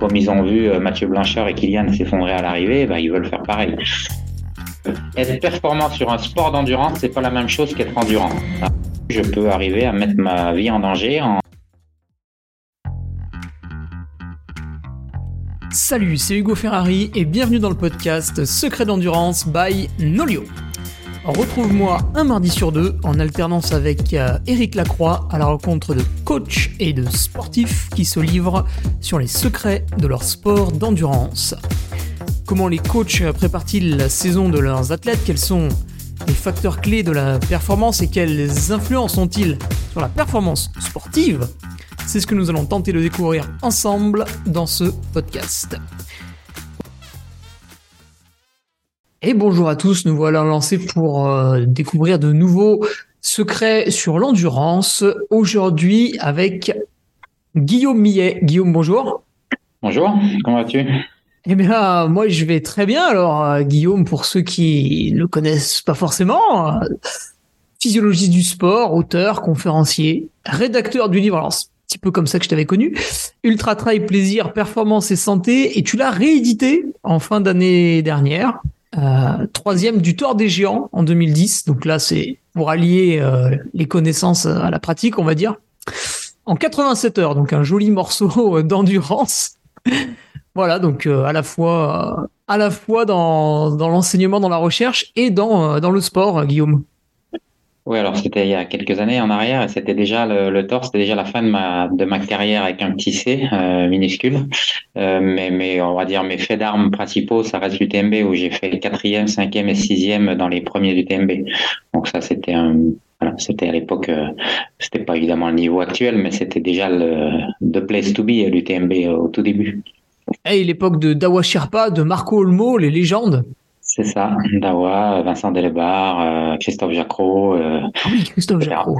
comme ils ont vu Mathieu Blanchard et Kylian s'effondrer à l'arrivée, bah, ils veulent faire pareil. Être performant sur un sport d'endurance, c'est pas la même chose qu'être endurant. Je peux arriver à mettre ma vie en danger en Salut, c'est Hugo Ferrari et bienvenue dans le podcast Secret d'endurance by Nolio. Retrouve-moi un mardi sur deux en alternance avec euh, Eric Lacroix à la rencontre de coachs et de sportifs qui se livrent sur les secrets de leur sport d'endurance. Comment les coachs préparent-ils la saison de leurs athlètes? Quels sont les facteurs clés de la performance et quelles influences ont-ils sur la performance sportive? C'est ce que nous allons tenter de découvrir ensemble dans ce podcast. Et bonjour à tous, nous voilà lancés pour euh, découvrir de nouveaux secrets sur l'endurance. Aujourd'hui avec Guillaume Millet. Guillaume, bonjour. Bonjour, comment vas-tu? Eh bien, moi, je vais très bien. Alors, euh, Guillaume, pour ceux qui ne le connaissent pas forcément, euh, physiologiste du sport, auteur, conférencier, rédacteur du livre. Alors, c'est un petit peu comme ça que je t'avais connu. Ultra Trail, plaisir, performance et santé. Et tu l'as réédité en fin d'année dernière. Euh, troisième du Tour des Géants en 2010. Donc là, c'est pour allier les connaissances à la pratique, on va dire. En 87 heures, donc un joli morceau d'endurance. Voilà, donc euh, à la fois, dans, l'enseignement, dans la recherche et euh, dans le sport, Guillaume. Oui, alors c'était il y a quelques années en arrière, et c'était déjà le, le c'était déjà la fin de ma de ma carrière avec un petit C euh, minuscule. mais mais on va dire mes faits d'armes principaux, ça reste l'UTMB où j'ai fait quatrième, cinquième et sixième dans les premiers du TMB. Donc ça c'était un c'était à l'époque, euh, c'était pas évidemment le niveau actuel, mais c'était déjà le the place to be l'UTMB au tout début. Hey, l'époque de Dawa Sherpa, de Marco Olmo, les légendes. C'est ça, Dawa, Vincent Delebar, euh, Christophe Jacro. Euh, ah oui, Christophe Jacro.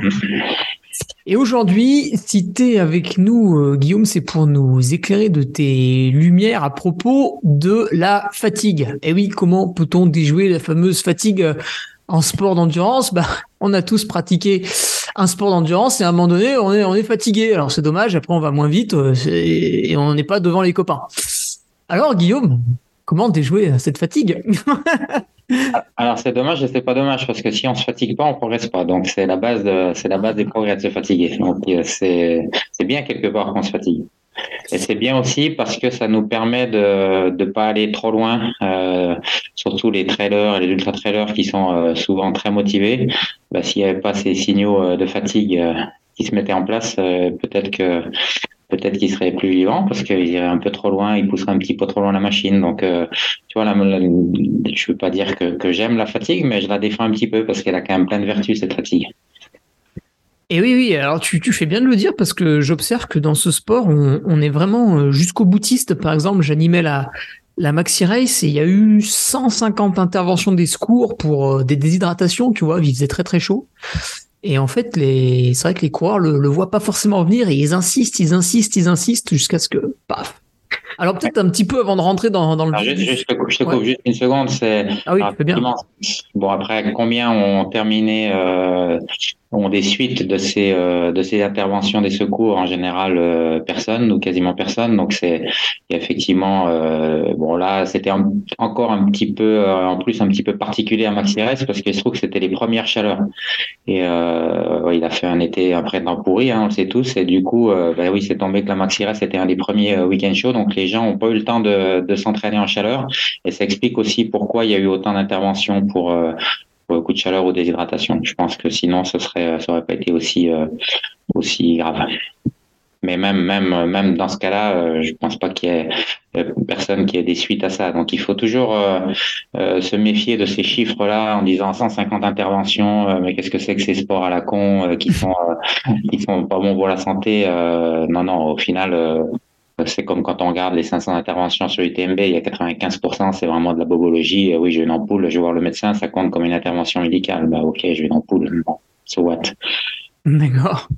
Et aujourd'hui, si tu es avec nous, euh, Guillaume, c'est pour nous éclairer de tes lumières à propos de la fatigue. Et oui, comment peut-on déjouer la fameuse fatigue en sport d'endurance? Bah, On a tous pratiqué un sport d'endurance et à un moment donné, on est, on est fatigué. Alors c'est dommage, après on va moins vite et on n'est pas devant les copains. Alors Guillaume, comment déjouer cette fatigue Alors c'est dommage et c'est pas dommage parce que si on se fatigue pas, on progresse pas. Donc c'est la base de, c'est la base des progrès de se fatiguer. Donc euh, c'est c'est bien quelque part qu'on se fatigue. Et c'est bien aussi parce que ça nous permet de ne pas aller trop loin, euh, surtout les trailers et les ultra trailers qui sont euh, souvent très motivés. Bah, S'il n'y avait pas ces signaux euh, de fatigue euh, qui se mettaient en place, peut-être que peut-être qu'ils seraient plus vivants parce qu'ils iraient un peu trop loin, ils pousseraient un petit peu trop loin la machine. Donc, tu vois, là, je veux pas dire que, j'aime la fatigue, mais je la défends un petit peu parce qu'elle a quand même plein de vertus cette fatigue. Et oui, oui, alors tu, tu fais bien de le dire parce que j'observe que dans ce sport, on, on est vraiment euh, jusqu'au boutiste. Par exemple, j'animais la, la Maxi Race et il y a eu 150 interventions des secours pour euh, des déshydratations, tu vois, il faisait très très chaud. Et en fait, les, c'est vrai que les coureurs le, le voient pas forcément venir et ils insistent, ils insistent, ils insistent jusqu'à ce que, paf, alors peut-être un petit peu avant de rentrer dans, dans le. Alors, je, je, te coupe, juste une seconde. C'est ah oui, bien. Bon après, combien ont terminé euh, ont des suites de ces euh, de ces interventions des secours en général euh, personne ou quasiment personne? Donc c'est effectivement bon là c'était encore un petit peu en plus un petit peu particulier à Maxi parce qu'il se trouve que c'était les premières chaleurs et il a fait un été après temps pourri hein, on le sait tous et du coup bah oui c'est tombé que la Maxi c'était un des premiers week-end chauds donc les gens ont pas eu le temps de, s'entraîner en chaleur et ça explique aussi pourquoi il y a eu autant d'interventions pour coup de chaleur ou déshydratation. Je pense que sinon, ce serait, ça aurait pas été aussi, euh, aussi grave. Mais même, même, même dans ce cas-là, euh, je pense pas qu'il y ait euh, personne qui ait des suites à ça. Donc, il faut toujours se méfier de ces chiffres-là en disant 150 interventions. mais qu'est-ce que c'est que ces sports à la con qui sont, qui sont pas bons pour la santé Non, non. Au final, c'est comme quand on regarde les 500 interventions sur UTMB, il y a 95%, c'est vraiment de la bobologie. Euh, oui, j'ai une ampoule, je vais voir le médecin, ça compte comme une intervention médicale. Bah, ok, j'ai une ampoule. Bon, so what? D'accord.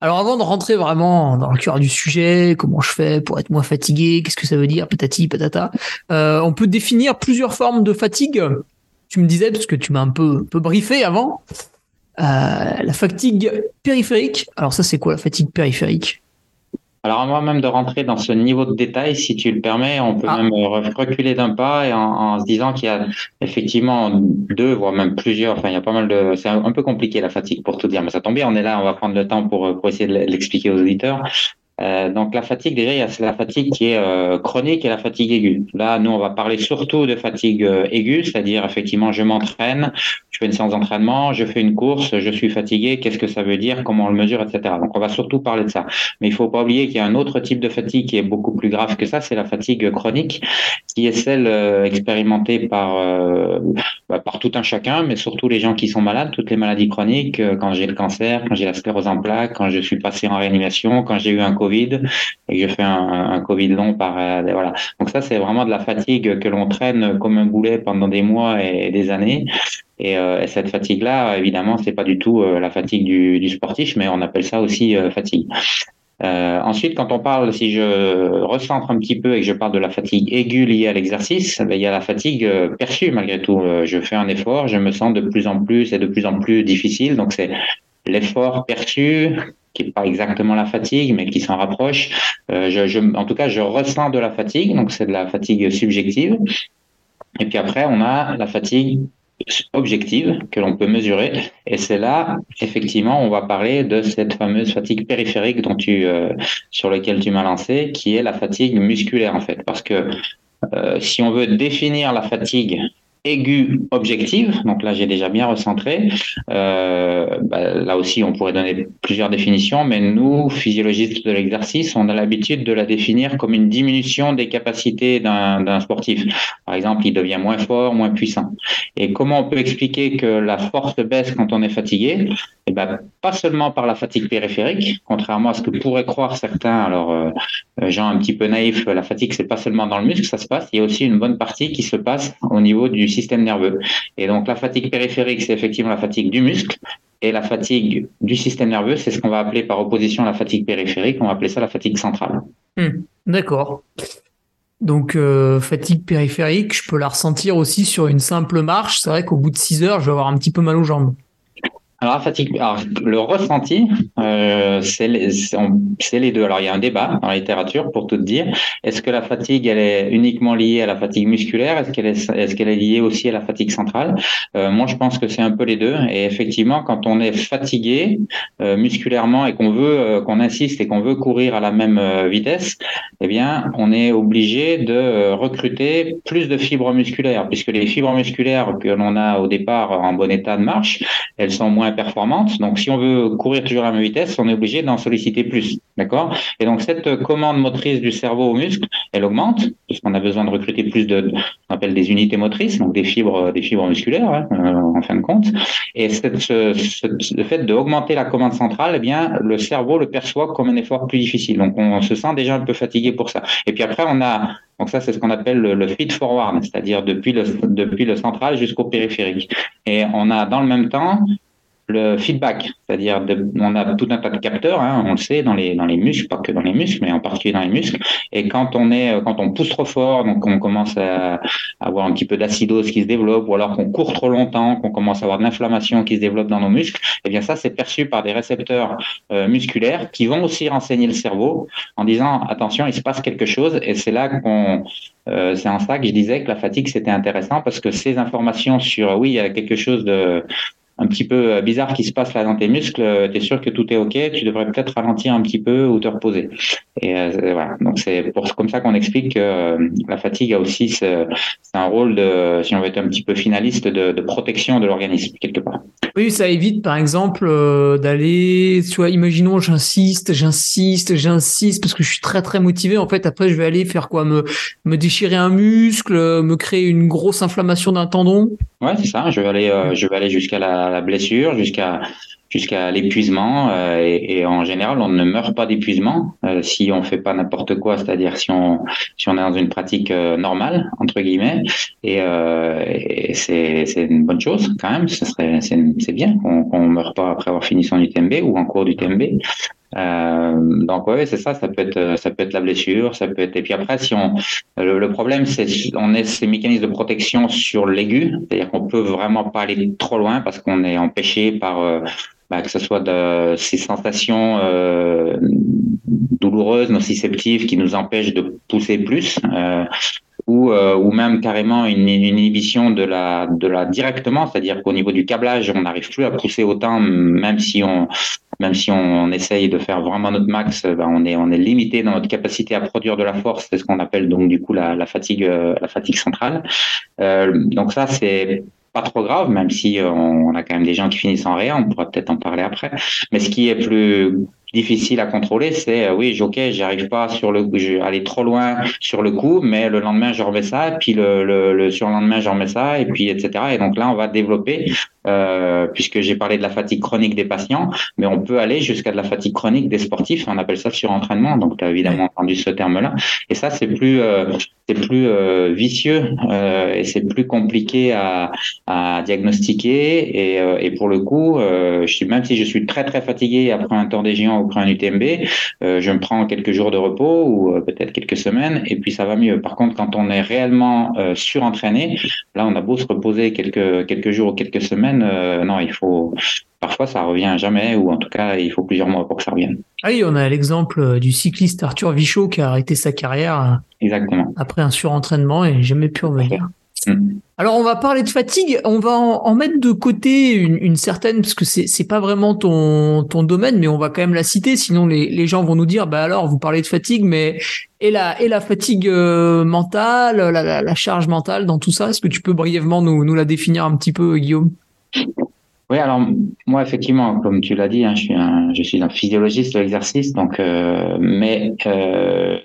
Alors avant de rentrer vraiment dans le cœur du sujet, comment je fais pour être moins fatigué, qu'est-ce que ça veut dire, patati patata, euh, on peut définir plusieurs formes de fatigue. Tu me disais parce que tu m'as un peu, peu briefé avant. Euh, la fatigue périphérique. Alors ça c'est quoi la fatigue périphérique? Alors avant même de rentrer dans ce niveau de détail, si tu le permets, on peut ah. même reculer d'un pas et en, se disant qu'il y a effectivement deux, voire même plusieurs, enfin il y a pas mal de... C'est un, peu compliqué la fatigue pour tout dire, mais ça tombe bien, on est là, on va prendre le temps pour, pour essayer de l'expliquer aux auditeurs. Euh, donc la fatigue, déjà, il y a la fatigue qui est euh, chronique et la fatigue aiguë. Là, nous, on va parler surtout de fatigue euh, aiguë, c'est-à-dire effectivement, je m'entraîne, je fais une séance d'entraînement, je fais une course, je suis fatigué, qu'est-ce que ça veut dire, comment on le mesure, etc. Donc on va surtout parler de ça. Mais il faut pas oublier qu'il y a un autre type de fatigue qui est beaucoup plus grave que ça, c'est la fatigue chronique, qui est celle expérimentée par bah, par tout un chacun, mais surtout les gens qui sont malades, toutes les maladies chroniques, quand j'ai le cancer, quand j'ai la sclérose en plaques, quand je suis passé en réanimation, quand j'ai eu un Covid et que je fais un, Covid long par euh, voilà. Donc ça c'est vraiment de la fatigue que l'on traîne comme un boulet pendant des mois et, des années. Et, euh, cette fatigue-là, évidemment, c'est pas du tout euh, la fatigue du, sportif, mais on appelle ça aussi fatigue. Ensuite, quand on parle, si je recentre un petit peu et que je parle de la fatigue aiguë liée à l'exercice, ben, il y a la fatigue perçue malgré tout. je fais un effort, je me sens de plus en plus et de plus en plus difficile. Donc c'est l'effort perçu qui n'est pas exactement la fatigue, mais qui s'en rapproche. Euh, en tout cas, je ressens de la fatigue, donc c'est de la fatigue subjective. Et puis après, on a la fatigue objective que l'on peut mesurer. Et c'est là, effectivement, on va parler de cette fameuse fatigue périphérique dont tu, euh, sur laquelle tu m'as lancé, qui est la fatigue musculaire en fait. Parce que euh, si on veut définir la fatigue aiguë objective, donc là j'ai déjà bien recentré. Euh, bah, là aussi on pourrait donner plusieurs définitions, mais nous, physiologistes de l'exercice, on a l'habitude de la définir comme une diminution des capacités d'un sportif. Par exemple, il devient moins fort, moins puissant. Et comment on peut expliquer que la force baisse quand on est fatigué? Eh ben, Pas seulement par la fatigue périphérique, contrairement à ce que pourraient croire certains, alors euh, gens un petit peu naïfs, la fatigue c'est pas seulement dans le muscle, ça se passe, il y a aussi une bonne partie qui se passe au niveau du système nerveux. Et donc la fatigue périphérique, c'est effectivement la fatigue du muscle. Et la fatigue du système nerveux, c'est ce qu'on va appeler par opposition à la fatigue périphérique, on va appeler ça la fatigue centrale. Hmm, d'accord. Donc euh, fatigue périphérique, je peux la ressentir aussi sur une simple marche. C'est vrai qu'au bout de 6 heures, je vais avoir un petit peu mal aux jambes. Alors, fatigue, alors, le ressenti, euh, c'est les, deux. Alors, il y a un débat la littérature pour tout dire. Est-ce que la fatigue, elle est uniquement liée à la fatigue musculaire? Est-ce qu'elle est, liée aussi à la fatigue centrale? Euh, Moi, je pense que c'est un peu les deux. Et effectivement, quand on est fatigué euh, musculairement et qu'on veut, euh, qu'on insiste et qu'on veut courir à la même vitesse, eh bien, on est obligé de recruter plus de fibres musculaires, puisque les fibres musculaires que l'on a au départ en bon état de marche, elles sont moins performante. Donc, si on veut courir toujours à la même vitesse, on est obligé d'en solliciter plus. D'accord? Et donc, cette commande motrice du cerveau au muscle, elle augmente, puisqu'on a besoin de recruter plus de, on appelle des unités motrices, donc des fibres, des fibres musculaires, hein, euh, en fin de compte. Et cette, ce, le fait d'augmenter la commande centrale, eh bien, le cerveau le perçoit comme un effort plus difficile. Donc, on se sent déjà un peu fatigué pour ça. Et puis après, on a donc ça, c'est ce qu'on appelle le, le feed forward, c'est-à-dire depuis le, depuis le central jusqu'au périphérique. Et on a dans le même temps le feedback, c'est-à-dire on a tout un tas de capteurs, hein, on le sait dans les dans les muscles, pas que dans les muscles, mais en particulier dans les muscles. Et quand on est quand on pousse trop fort, donc on commence à, avoir un petit peu d'acidose qui se développe, ou alors qu'on court trop longtemps, qu'on commence à avoir de l'inflammation qui se développe dans nos muscles, et eh bien ça c'est perçu par des récepteurs euh, musculaires qui vont aussi renseigner le cerveau en disant attention, il se passe quelque chose. Et c'est là qu'on euh, c'est en ça que je disais que la fatigue c'était intéressant parce que ces informations sur oui il y a quelque chose de un petit peu euh, bizarre qui se passe là dans tes muscles, euh, tu es sûr que tout est OK, tu devrais peut-être ralentir un petit peu ou te reposer. Et euh, voilà, donc c'est comme ça qu'on explique que la fatigue a aussi c'est un rôle de, si on veut être un petit peu finaliste, de, de protection de l'organisme quelque part. Oui, ça évite par exemple d'aller, tu vois, imaginons j'insiste, j'insiste, j'insiste parce que je suis très très motivé. En fait, après je vais aller faire quoi, me me déchirer un muscle, me créer une grosse inflammation d'un tendon? Ouais, c'est ça. Je vais aller, je vais aller jusqu'à la la, blessure, jusqu'à jusqu'à l'épuisement. Euh, et, en général, on ne meurt pas d'épuisement euh, si on fait pas n'importe quoi, c'est-à-dire si on si on est dans une pratique euh, normale entre guillemets. Et, c'est une bonne chose quand même. Ce serait c'est bien qu'on qu'on meurt pas après avoir fini son UTMB ou en cours d'UTMB. Euh, donc oui, c'est ça, ça peut être ça peut être la blessure, ça peut être et puis après si on le, problème c'est on est ces mécanismes de protection sur l'aigu, c'est-à-dire qu'on peut vraiment pas aller trop loin parce qu'on est empêché par euh, bah, que ce soit de ces sensations euh, douloureuses, nociceptives qui nous empêchent de pousser plus. Euh, ou, euh, ou même carrément une, une, inhibition de la, de la directement, c'est-à-dire qu'au niveau du câblage, on n'arrive plus à pousser autant, même si on, même si on, essaye de faire vraiment notre max, ben on est, on est limité dans notre capacité à produire de la force, c'est ce qu'on appelle donc du coup la, la fatigue, euh, la fatigue centrale. Euh, donc ça, c'est pas trop grave, même si on, a quand même des gens qui finissent en rien, on pourra peut-être en parler après. Mais ce qui est plus difficile à contrôler, c'est euh, oui, ok, j'arrive pas sur le, aller trop loin sur le coup, mais le lendemain je remets ça, et puis le, le, le surlendemain je remets ça, et puis etc. Et donc là, on va développer euh, puisque j'ai parlé de la fatigue chronique des patients, mais on peut aller jusqu'à de la fatigue chronique des sportifs. On appelle ça surentraînement. Donc, tu as évidemment entendu ce terme-là. Et ça, c'est plus, euh, c'est plus euh, vicieux et c'est plus compliqué à, à diagnostiquer. Et, et, pour le coup, je suis, même si je suis très très fatigué après un temps des géants ou après un UTMB, je me prends quelques jours de repos ou peut-être quelques semaines, et puis ça va mieux. Par contre, quand on est réellement surentraîné, là, on a beau se reposer quelques quelques jours ou quelques semaines euh, non, il faut. Parfois, ça revient jamais, ou en tout cas, il faut plusieurs mois pour que ça revienne. Ah oui, on a l'exemple euh, du cycliste Arthur Vichot qui a arrêté sa carrière euh, Exactement. après un surentraînement et jamais pu revenir. Mm. Alors on va parler de fatigue, on va en, mettre de côté une, certaine parce que c'est pas vraiment ton ton domaine, mais on va quand même la citer, sinon les, les gens vont nous dire bah alors vous parlez de fatigue, mais et la et la fatigue mentale, la, la, charge mentale dans tout ça, est-ce que tu peux brièvement nous nous la définir un petit peu, Guillaume? Oui, alors moi effectivement, comme tu l'as dit, hein, je suis un, physiologiste de l'exercice, donc euh, mais euh,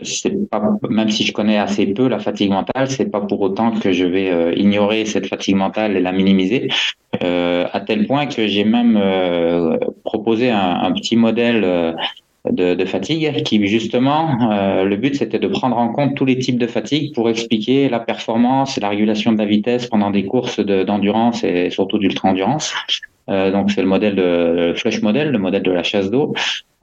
même si je connais assez peu la fatigue mentale, c'est pas pour autant que je vais euh, ignorer cette fatigue mentale et la minimiser, à tel point que j'ai même proposé un, petit modèle de, fatigue, qui justement, euh, le but c'était de prendre en compte tous les types de fatigue pour expliquer la performance et la régulation de la vitesse pendant des courses d'endurance et surtout d'ultra-endurance. Euh, donc c'est le modèle de le flush model, le modèle de la chasse d'eau.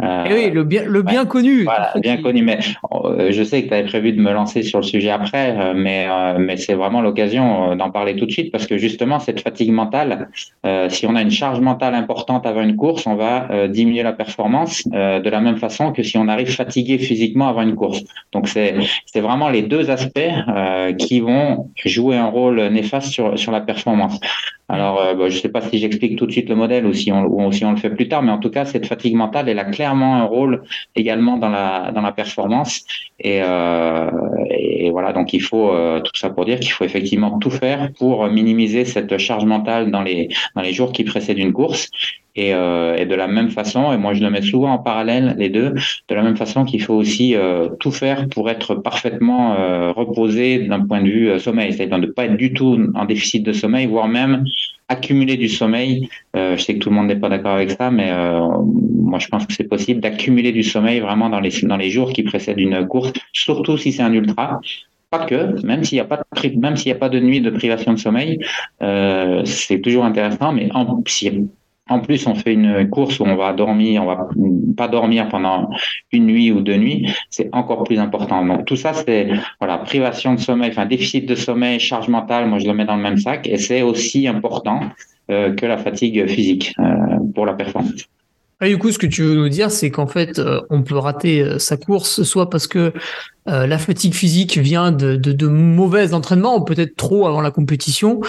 Euh, eh oui, le bien, le bien connu. Voilà, bien connu. Mais euh, je sais que tu avais prévu de me lancer sur le sujet après, euh, mais, mais c'est vraiment l'occasion d'en parler tout de suite parce que justement, cette fatigue mentale, si on a une charge mentale importante avant une course, on va diminuer la performance de la même façon que si on arrive fatigué physiquement avant une course. Donc, c'est vraiment les deux aspects qui vont jouer un rôle néfaste sur, sur la performance. Alors, je ne sais pas si j'explique tout de suite le modèle ou si, on, ou si on le fait plus tard, mais en tout cas, cette fatigue mentale est la claire un rôle également dans la dans la performance. Et, euh, voilà donc il faut euh, tout ça pour dire qu'il faut effectivement tout faire pour minimiser cette charge mentale dans les dans les jours qui précèdent une course. Et, euh, de la même façon, et moi je le mets souvent en parallèle les deux, de la même façon qu'il faut aussi tout faire pour être parfaitement reposé d'un point de vue sommeil, c'est-à-dire de ne pas être du tout en déficit de sommeil, voire même accumuler du sommeil. Euh, je sais que tout le monde n'est pas d'accord avec ça, mais euh, moi je pense que c'est possible d'accumuler du sommeil vraiment dans les dans les jours qui précèdent une course, surtout si c'est un ultra. Pas que, même s'il n'y a pas de, même s'il n'y a pas de nuit de privation de sommeil, euh, c'est toujours intéressant. Mais en, si en plus, on fait une course où on va dormir, on va pas dormir pendant une nuit ou deux nuits, c'est encore plus important. Donc tout ça, c'est voilà privation de sommeil, enfin déficit de sommeil, charge mentale. Moi, je le mets dans le même sac, et c'est aussi important euh, que la fatigue physique euh, pour la performance. Et du coup, ce que tu veux nous dire, c'est qu'en fait, euh, on peut rater euh, sa course, soit parce que euh, la fatigue physique vient de, de, de mauvais entraînements, ou peut-être trop avant la compétition,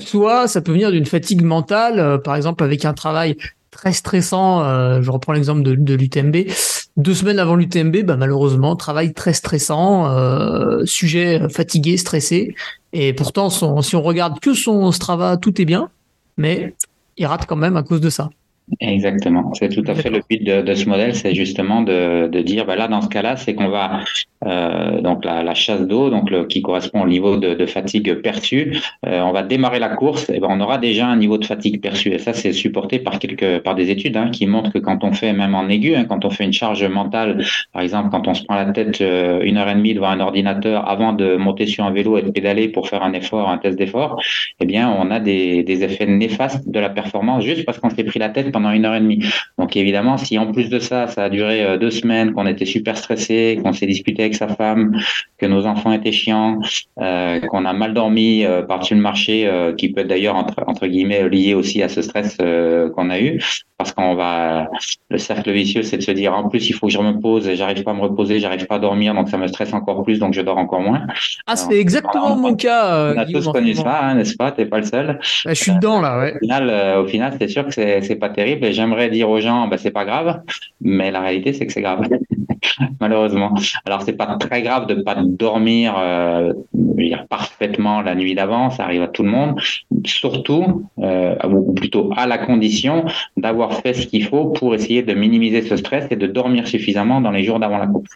soit ça peut venir d'une fatigue mentale, par exemple avec un travail très stressant. je reprends l'exemple de, de l'UTMB. Deux semaines avant l'UTMB, bah, malheureusement, travail très stressant, sujet fatigué, stressé. Et pourtant, si on regarde que son Strava, tout est bien, mais il rate quand même à cause de ça. Exactement. C'est tout à fait le but de, de ce modèle, c'est justement de, de dire, bah là, dans ce cas-là, c'est qu'on va euh, donc la, la chasse d'eau, donc le, qui correspond au niveau de, de fatigue perçu. Euh, on va démarrer la course, et ben on aura déjà un niveau de fatigue perçu. Et ça, c'est supporté par quelques par des études hein, qui montrent que quand on fait même en aigu, hein, quand on fait une charge mentale, par exemple, quand on se prend la tête euh, une heure et demie devant un ordinateur avant de monter sur un vélo et de pédaler pour faire un effort, un test d'effort, eh bien, on a des, des effets néfastes de la performance juste parce qu'on s'est pris la tête pendant une heure et demie. Donc évidemment, si en plus de ça, ça a duré euh, deux semaines, qu'on était super stressé, qu'on s'est disputé avec sa femme, que nos enfants étaient chiants, euh, qu'on a mal dormi euh, par-dessus le marché, qui peut être d'ailleurs entre, entre guillemets lié aussi à ce stress qu'on a eu, parce qu'on va le cercle vicieux, c'est de se dire en plus il faut que je me pose, et j'arrive pas à me reposer, j'arrive pas à dormir, donc ça me stresse encore plus, donc je dors encore moins. Ah, c'est exactement mon cas. Euh, on a tous connu ça, hein, n'est-ce pas? T'es pas le seul. Bah, je suis dedans là, ouais. Au final, euh, au final, c'est sûr que c'est c'est pas terrible, et j'aimerais dire aux gens, bah c'est pas grave, mais la réalité c'est que c'est grave, malheureusement. Alors c'est pas très grave de pas dormir euh, parfaitement la nuit d'avant, ça arrive à tout le monde, surtout euh, ou plutôt à la condition d'avoir fait ce qu'il faut pour essayer de minimiser ce stress et de dormir suffisamment dans les jours d'avant la course.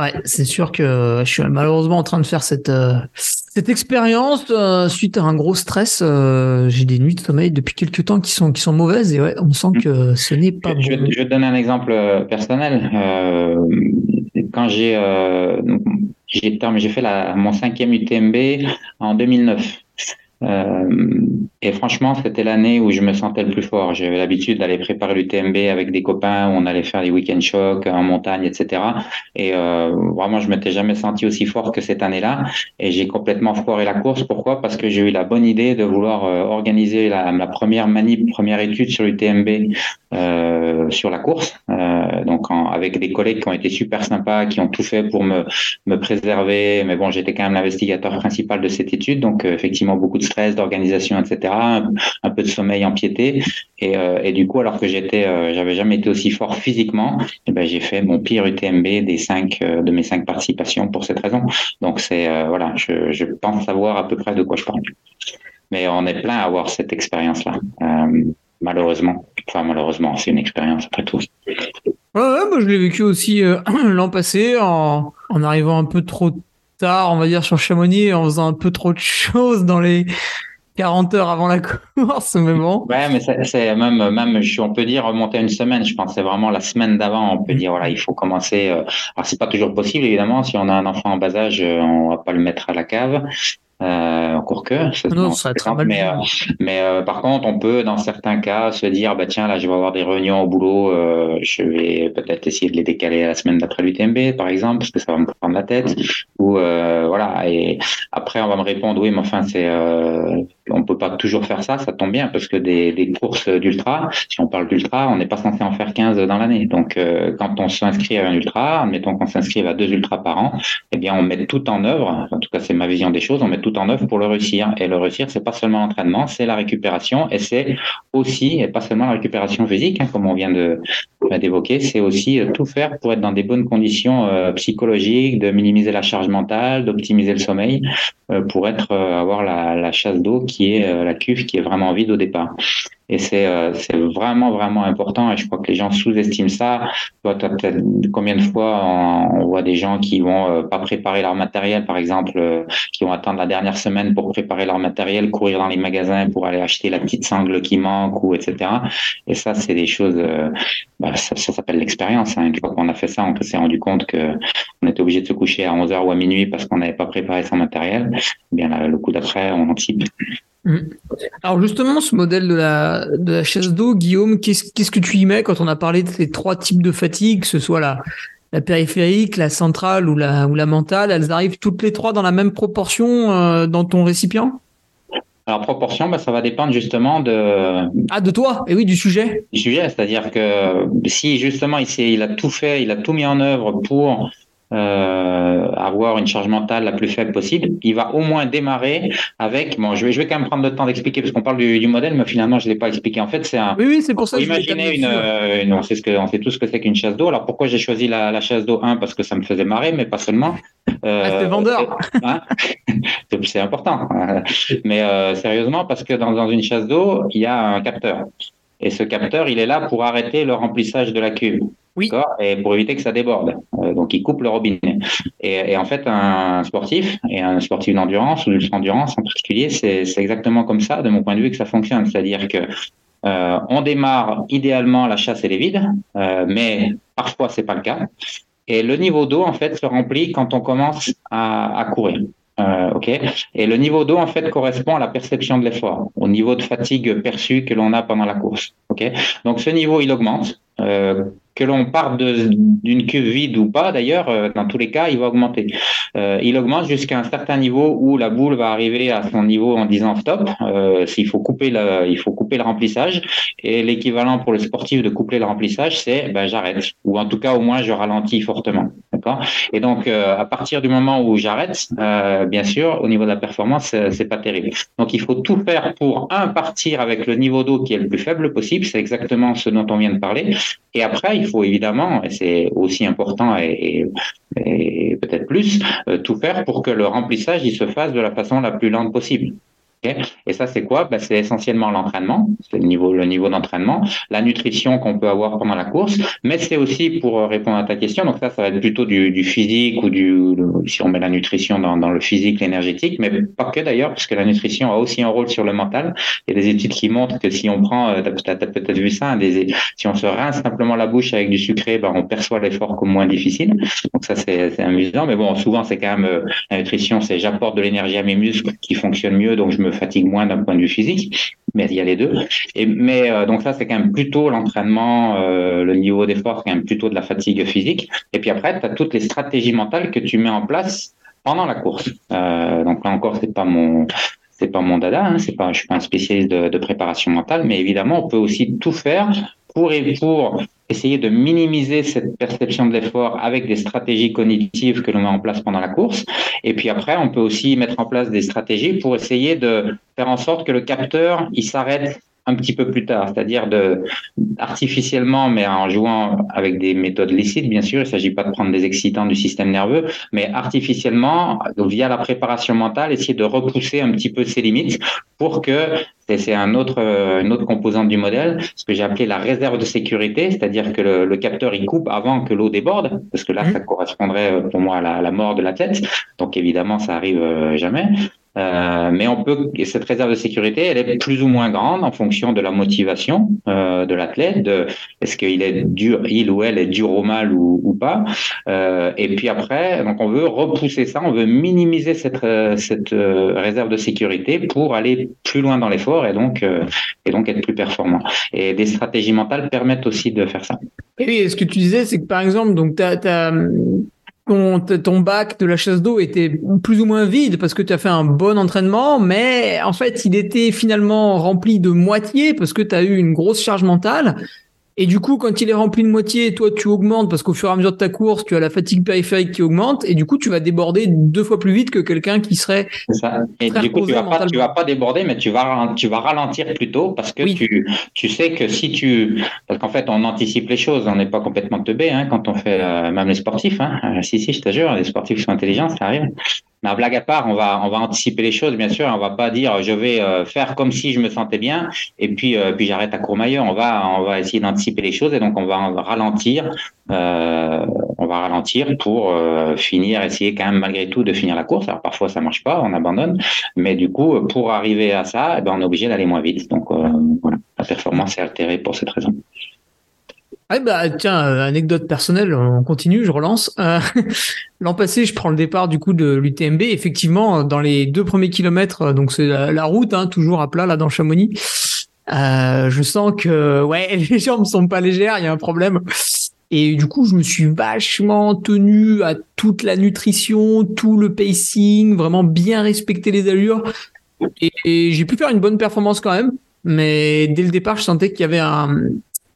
Ouais, c'est sûr que je suis malheureusement en train de faire cette euh, cette expérience euh, suite à un gros stress. Euh, j'ai des nuits de sommeil depuis quelques temps qui sont qui sont mauvaises et ouais, on sent que ce n'est pas je, bon. Je, je vais te donner un exemple personnel. Quand j'ai j'ai j'ai fait la, mon cinquième UTMB en 2009. Euh, et franchement, c'était l'année où je me sentais le plus fort. J'avais l'habitude d'aller préparer l'UTMB avec des copains, où on allait faire des week-end chocs en montagne, etc. Et euh, vraiment, je m'étais jamais senti aussi fort que cette année-là. Et j'ai complètement foiré la course. Pourquoi? Parce que j'ai eu la bonne idée de vouloir euh, organiser la, première manip, première étude sur l'UTMB euh, sur la course. Euh, donc avec des collègues qui ont été super sympas, qui ont tout fait pour me, me préserver. Mais bon, j'étais quand même l'investigateur principal de cette étude. Donc euh, effectivement, beaucoup de stress, d'organisation, etc. Un, peu de sommeil empiété. Et, euh, du coup, alors que euh, j'avais jamais été aussi fort physiquement, eh ben j'ai fait mon pire UTMB des cinq euh, de mes cinq participations pour cette raison. Donc c'est voilà, je, pense savoir à peu près de quoi je parle. Mais on est plein à avoir cette expérience-là, malheureusement. Enfin malheureusement, c'est une expérience après tout. Ouais, ouais je l'ai vécu aussi l'an passé en, en arrivant un peu trop tard, on va dire, sur Chamonix, en faisant un peu trop de choses dans les 40 heures avant la course, mais bon. Ouais, mais c'est même, même, on peut dire remonter une semaine. Je pense c'est vraiment la semaine d'avant. On peut dire voilà, il faut commencer. Euh, alors c'est pas toujours possible évidemment. Si on a un enfant en bas âge, on va pas le mettre à la cave euh, encore que non, ça très mal mais, euh, mais euh, par contre on peut dans certains cas se dire bah tiens là je vais avoir des réunions au boulot euh, je vais peut-être essayer de les décaler à la semaine d'après l'UTMB par exemple parce que ça va me prendre la tête. Ou euh, voilà et après on va me répondre oui mais enfin c'est on peut pas toujours faire ça ça tombe bien parce que des, des courses d'ultra si on parle d'ultra on n'est pas censé en faire 15 dans l'année. Donc quand on s'inscrit à un ultra admettons qu'on s'inscrive à deux ultras par an eh bien on met tout en œuvre en tout cas c'est ma vision des choses on met tout en œuvre pour le réussir. Et le réussir, c'est pas seulement l'entraînement, c'est la récupération et c'est aussi, et pas seulement la récupération physique, hein, comme on vient de d'évoquer, c'est aussi tout faire pour être dans des bonnes conditions euh, psychologiques, de minimiser la charge mentale, d'optimiser le sommeil, euh, pour être euh, avoir la chasse d'eau qui est la cuve qui est vraiment vide au départ. Et c'est euh, c'est vraiment vraiment important. Et je crois que les gens sous-estiment ça. Combien de fois on, voit des gens qui vont euh, pas préparer leur matériel, par exemple, euh, qui vont attendre la dernière semaine pour préparer leur matériel, courir dans les magasins pour aller acheter la petite sangle qui manque ou etc. Et ça, c'est des choses. Bah, ça, s'appelle l'expérience. Hein. Une fois qu'on a fait ça, on s'est rendu compte que on était obligé de se coucher à 11 heures ou à minuit parce qu'on n'avait pas préparé son matériel. Eh bien là, le coup d'après, on anticipe. Alors justement, ce modèle de la, de la chasse d'eau, Guillaume, qu'est-ce qu'est-ce que tu y mets quand on a parlé de ces trois types de fatigue, que ce soit la, la périphérique, la centrale ou la, ou la mentale, elles arrivent toutes les trois dans la même proportion euh, dans ton récipient? Alors proportion, bah, ça va dépendre justement de ah de toi et oui du sujet. Du sujet, c'est-à-dire que si justement il, il a tout fait, il a tout mis en œuvre pour euh, avoir une charge mentale la plus faible possible, il va au moins démarrer avec. Bon, je vais, je vais quand même prendre le temps d'expliquer parce qu'on parle du, du, modèle, mais finalement je l'ai pas expliqué. En fait, c'est un. Oui, oui, c'est pour ça. Imaginez une, euh, une, on sait ce que, on sait tout ce que c'est qu'une chasse d'eau. Alors pourquoi j'ai choisi la, la chasse d'eau un parce que ça me faisait marrer, mais pas seulement. Euh, ah, vendeur. Hein? C'est important. Mais euh, sérieusement, parce que dans, dans une chasse d'eau, il y a un capteur. Et ce capteur, il est là pour arrêter le remplissage de la cuve. Oui. Et pour éviter que ça déborde. Il coupe le robinet. Et, en fait, un sportif, et un sportif d'endurance ou d'ultra-endurance en particulier, c'est exactement comme ça, de mon point de vue, que ça fonctionne. C'est-à-dire que euh, on démarre idéalement la chasse et les vides, euh, mais parfois c'est pas le cas. Et le niveau d'eau en fait se remplit quand on commence à courir. Euh, ok. Et le niveau d'eau en fait correspond à la perception de l'effort, au niveau de fatigue perçu que l'on a pendant la course. Ok. Donc ce niveau il augmente. Euh, que l'on parte d'une cuve vide ou pas, d'ailleurs, euh, dans tous les cas, il va augmenter. Il augmente jusqu'à un certain niveau où la boule va arriver à son niveau en disant stop. Il faut couper le remplissage. Et l'équivalent pour le sportif de couper le remplissage, c'est ben, j'arrête. Ou en tout cas, au moins, je ralentis fortement. Et donc, euh, à partir du moment où j'arrête, euh, bien sûr, au niveau de la performance, c'est pas terrible. Donc, il faut tout faire pour un partir avec le niveau d'eau qui est le plus faible possible. C'est exactement ce dont on vient de parler. Et après, il faut évidemment, et c'est aussi important et, peut-être plus, euh, tout faire pour que le remplissage se fasse de la façon la plus lente possible et ça, c'est quoi? Ben, C'est essentiellement l'entraînement, c'est le niveau, le niveau d'entraînement, la nutrition qu'on peut avoir pendant la course, mais c'est aussi pour répondre à ta question. Donc ça, ça va être plutôt du, physique ou du, si on met la nutrition dans, le physique, l'énergétique, mais pas que d'ailleurs, parce que la nutrition a aussi un rôle sur le mental. Il y a des études qui montrent que si on prend, euh, tu as, peut-être vu ça, des, si on se rince simplement la bouche avec du sucré, ben, on perçoit l'effort comme moins difficile. Donc ça, c'est amusant, mais bon, souvent c'est quand même euh, la nutrition, c'est j'apporte de l'énergie à mes muscles qui fonctionnent mieux, donc je me fatigue moins d'un point de vue physique, mais il y a les deux. Et, mais euh, donc ça, c'est quand même plutôt l'entraînement, euh, le niveau d'effort, quand même plutôt de la fatigue physique. Et puis après, tu as toutes les stratégies mentales que tu mets en place pendant la course. Euh, donc là encore, c'est pas mon c'est pas mon dada, hein, c'est pas, je suis pas un spécialiste de, préparation mentale, mais évidemment, on peut aussi tout faire pour, pour essayer de minimiser cette perception de l'effort avec des stratégies cognitives que l'on met en place pendant la course. Et puis après, on peut aussi mettre en place des stratégies pour essayer de faire en sorte que le capteur, il s'arrête un petit peu plus tard, c'est-à-dire de artificiellement, mais en jouant avec des méthodes licites, bien sûr, il ne s'agit pas de prendre des excitants du système nerveux, mais artificiellement, via la préparation mentale, essayer de repousser un petit peu ses limites pour que c'est un autre, une autre composante du modèle, ce que j'ai appelé la réserve de sécurité, c'est-à-dire que le, capteur il coupe avant que l'eau déborde, parce que là, mmh. ça correspondrait pour moi à la, à la mort de l'athlète. Donc évidemment, ça arrive euh, jamais. Euh, mais on peut, cette réserve de sécurité, elle est plus ou moins grande en fonction de la motivation euh, de l'athlète, de est-ce qu'il est dur, il ou elle est dur au mal ou, pas. Euh, et puis après, donc on veut repousser ça, on veut minimiser cette réserve de sécurité pour aller plus loin dans l'effort et donc et donc être plus performant. Et des stratégies mentales permettent aussi de faire ça. Oui, ce que tu disais, c'est que par exemple, donc tu as ton, bac de la chasse d'eau était plus ou moins vide parce que tu as fait un bon entraînement, mais en fait, il était finalement rempli de moitié parce que tu as eu une grosse charge mentale. Et du coup, quand il est rempli de moitié, toi, tu augmentes parce qu'au fur et à mesure de ta course, tu as la fatigue périphérique qui augmente et du coup, tu vas déborder deux fois plus vite que quelqu'un qui serait. Ça. Et du coup, tu vas, pas, tu vas pas déborder, mais tu vas, tu vas ralentir plutôt parce que tu, tu sais que si tu. Parce qu'en fait, on anticipe les choses, on n'est pas complètement teubé hein, quand on fait, euh, même les sportifs. Hein. Euh, si, si, je te jure, les sportifs sont intelligents, ça arrive. Mais blague à part, on va, on va anticiper les choses, bien sûr. On va pas dire je vais euh, faire comme si je me sentais bien et puis, euh, puis j'arrête à Courmayeur. On va, on va essayer d'anticiper les choses et donc on va ralentir. Euh, on va ralentir pour euh, finir, essayer quand même malgré tout de finir la course. Alors parfois ça marche pas, on abandonne, mais du coup pour arriver à ça, eh ben, on est obligé d'aller moins vite. Donc voilà, la performance est altérée pour cette raison. Ah bah tiens, euh, anecdote personnelle, on continue, je relance. Euh, l'an passé, je prends le départ du coup de l'UTMB. Effectivement, dans les deux premiers kilomètres, euh, donc c'est la, route, hein, toujours à plat là dans Chamonix. je sens que ouais, les jambes sont pas légères, il y a un problème. Et du coup, je me suis vachement tenu à toute la nutrition, tout le pacing, vraiment bien respecter les allures. et j'ai pu faire une bonne performance quand même. Mais dès le départ, je sentais qu'il y avait un,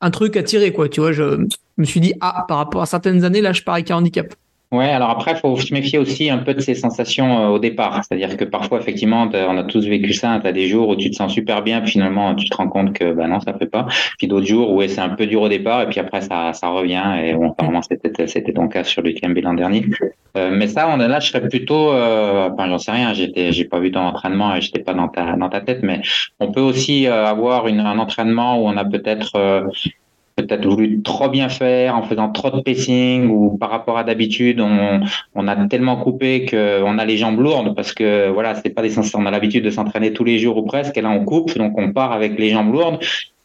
un truc à tirer, quoi. Tu vois, je me suis dit, ah, par rapport à certaines années, là, je pars avec un handicap. Ouais, alors après, faut se méfier aussi un peu de ces sensations euh, au départ. C'est-à-dire que parfois, effectivement, on a tous vécu ça. Tu as des jours où tu te sens super bien, puis finalement, tu te rends compte que bah non, ça fait pas. Puis d'autres jours où c'est un peu dur au départ, et puis après, ça, ça revient. Et bon, apparemment, c'était, c'était ton cas sur l'UTMB l'an dernier. Euh, mais ça, on là, je serais plutôt, euh, enfin, j'en sais rien, j'étais, j'ai pas vu ton entraînement et j'étais pas dans ta, dans ta tête, mais on peut aussi euh, avoir une, un entraînement où on a peut-être peut-être voulu trop bien faire en faisant trop de pacing ou par rapport à d'habitude on, on a tellement coupé qu'on a les jambes lourdes parce que voilà c'est pas des on a l'habitude de s'entraîner tous les jours ou presque et là on coupe donc on part avec les jambes lourdes.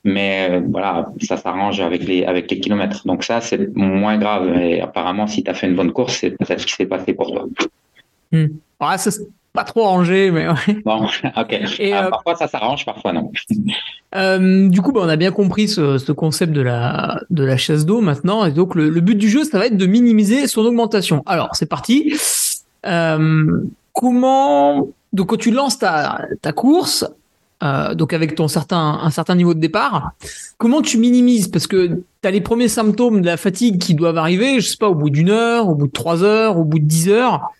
Mais euh, voilà ça s'arrange avec les avec les kilomètres. Donc ça c'est moins grave. Et apparemment si tu as fait une bonne course c'est peut-être ce qui s'est passé pour toi. Hmm. Pas trop rangé, mais ouais. Bon, ok. Et, ah, parfois ça s'arrange, parfois non. du coup, bah, on a bien compris ce, concept de la, de la chasse d'eau maintenant. Et donc, le, but du jeu, ça va être de minimiser son augmentation. Alors, c'est parti. comment. Donc, quand tu lances ta, ta course, euh, donc avec ton certain, un certain niveau de départ. Comment tu minimises? Parce que tu as les premiers symptômes de la fatigue qui doivent arriver, je sais pas, au bout d'une heure, au bout de trois heures, au bout de dix heures.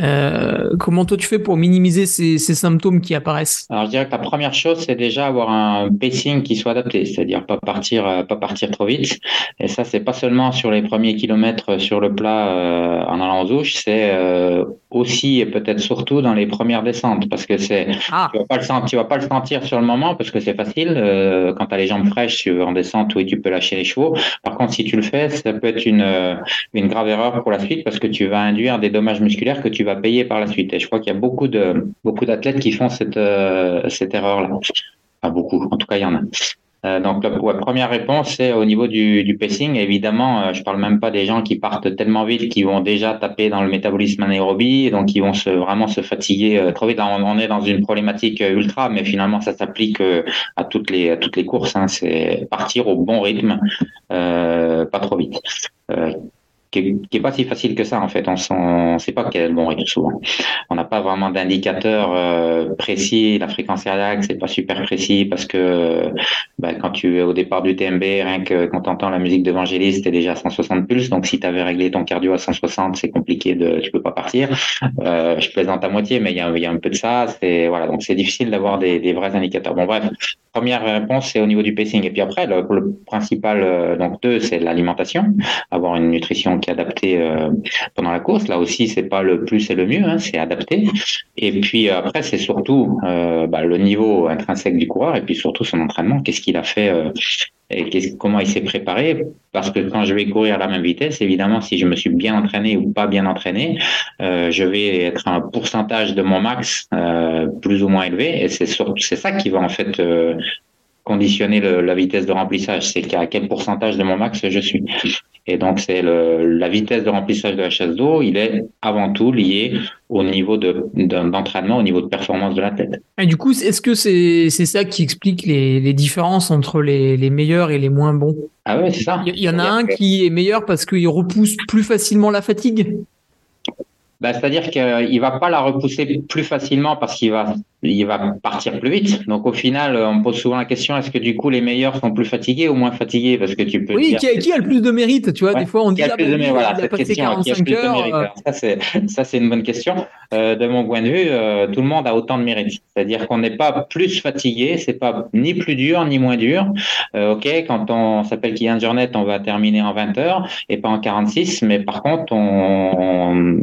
Euh, comment toi tu fais pour minimiser ces, ces, symptômes qui apparaissent? Alors je dirais que la première chose c'est déjà avoir un pacing qui soit adapté, c'est-à-dire pas partir euh, pas partir trop vite. Et ça c'est pas seulement sur les premiers kilomètres sur le plat euh, en allant aux ouches, c'est euh, aussi et peut-être surtout dans les premières descentes parce que c'est ah. tu vas pas le sentir, tu vas pas le sentir sur le moment parce que c'est facile euh, quand tu as les jambes fraîches tu en descente oui tu peux lâcher les chevaux. Par contre si tu le fais ça peut être une une grave erreur pour la suite parce que tu vas induire des dommages musculaires que tu va payer par la suite. Et je crois qu'il y a beaucoup de beaucoup d'athlètes qui font cette euh, cette erreur-là. Beaucoup, en tout cas il y en a. Euh, donc la première réponse c'est au niveau du, du pacing. Évidemment, euh, je parle même pas des gens qui partent tellement vite qui vont déjà taper dans le métabolisme anaérobie, donc ils vont se, vraiment se fatiguer trop vite. On, est dans une problématique ultra, mais finalement ça s'applique à toutes les à toutes les courses. Hein. C'est partir au bon rythme, pas trop vite qui est, pas si facile que ça en fait. On ne sait pas quel est le bon rythme souvent. On n'a pas vraiment d'indicateur euh, précis. La fréquence cardiaque c'est pas super précis parce que bah, quand tu es au départ du TMB, rien que quand tu entends la musique d'Evangéliste, tu es déjà à 160 pulses. Donc si tu avais réglé ton cardio à 160, c'est compliqué de, tu peux pas partir. Euh, je plaisante à moitié, mais il y a, un peu de ça. C'est voilà, donc c'est difficile d'avoir des, vrais indicateurs. Bon bref, première réponse, c'est au niveau du pacing. Et puis après, le, principal, euh, donc deux, c'est l'alimentation, avoir une nutrition qui est adaptée euh, pendant la course. Là aussi, c'est pas le plus et le mieux, hein, c'est adapté. Et puis après, c'est surtout bah, le niveau intrinsèque du coureur et puis surtout son entraînement. Qu'est-ce qu'il a fait et comment il s'est préparé. Parce que quand je vais courir à la même vitesse, évidemment, si je me suis bien entraîné ou pas bien entraîné, euh, je vais être un pourcentage de mon max euh, plus ou moins élevé. Et c'est c'est ça qui va en fait euh, conditionner le, la vitesse de remplissage. C'est à quel pourcentage de mon max je suis? Et donc, c'est la vitesse de remplissage de la chasse d'eau, il est avant tout lié au niveau d'entraînement, au niveau de performance de la tête. Et du coup, est-ce que c'est ça qui explique les, les différences entre les, les, meilleurs et les moins bons? Ah ouais, c'est ça. Il y, en a un qui est meilleur parce qu'il repousse plus facilement la fatigue? Bah, C'est-à-dire qu'il va pas la repousser plus facilement parce qu'il va il va partir plus vite. Donc au final, on me pose souvent la question est-ce que du coup les meilleurs sont plus fatigués ou moins fatigués? Parce que tu peux. Oui, qui, a, qui, a, le plus de mérite Tu vois, des fois on dit. Qui a le plus de mérite? Voilà, cette question qui a le plus de mérite euh. Ça c'est une bonne question. Euh, de mon point de vue, euh, tout le monde a autant de mérite. C'est-à-dire qu'on n'est pas plus fatigué, c'est pas ni plus dur ni moins dur. Euh, ok, quand on s'appelle Kylian Jornet, on va terminer en 20 heures et pas en 46, mais par contre, on,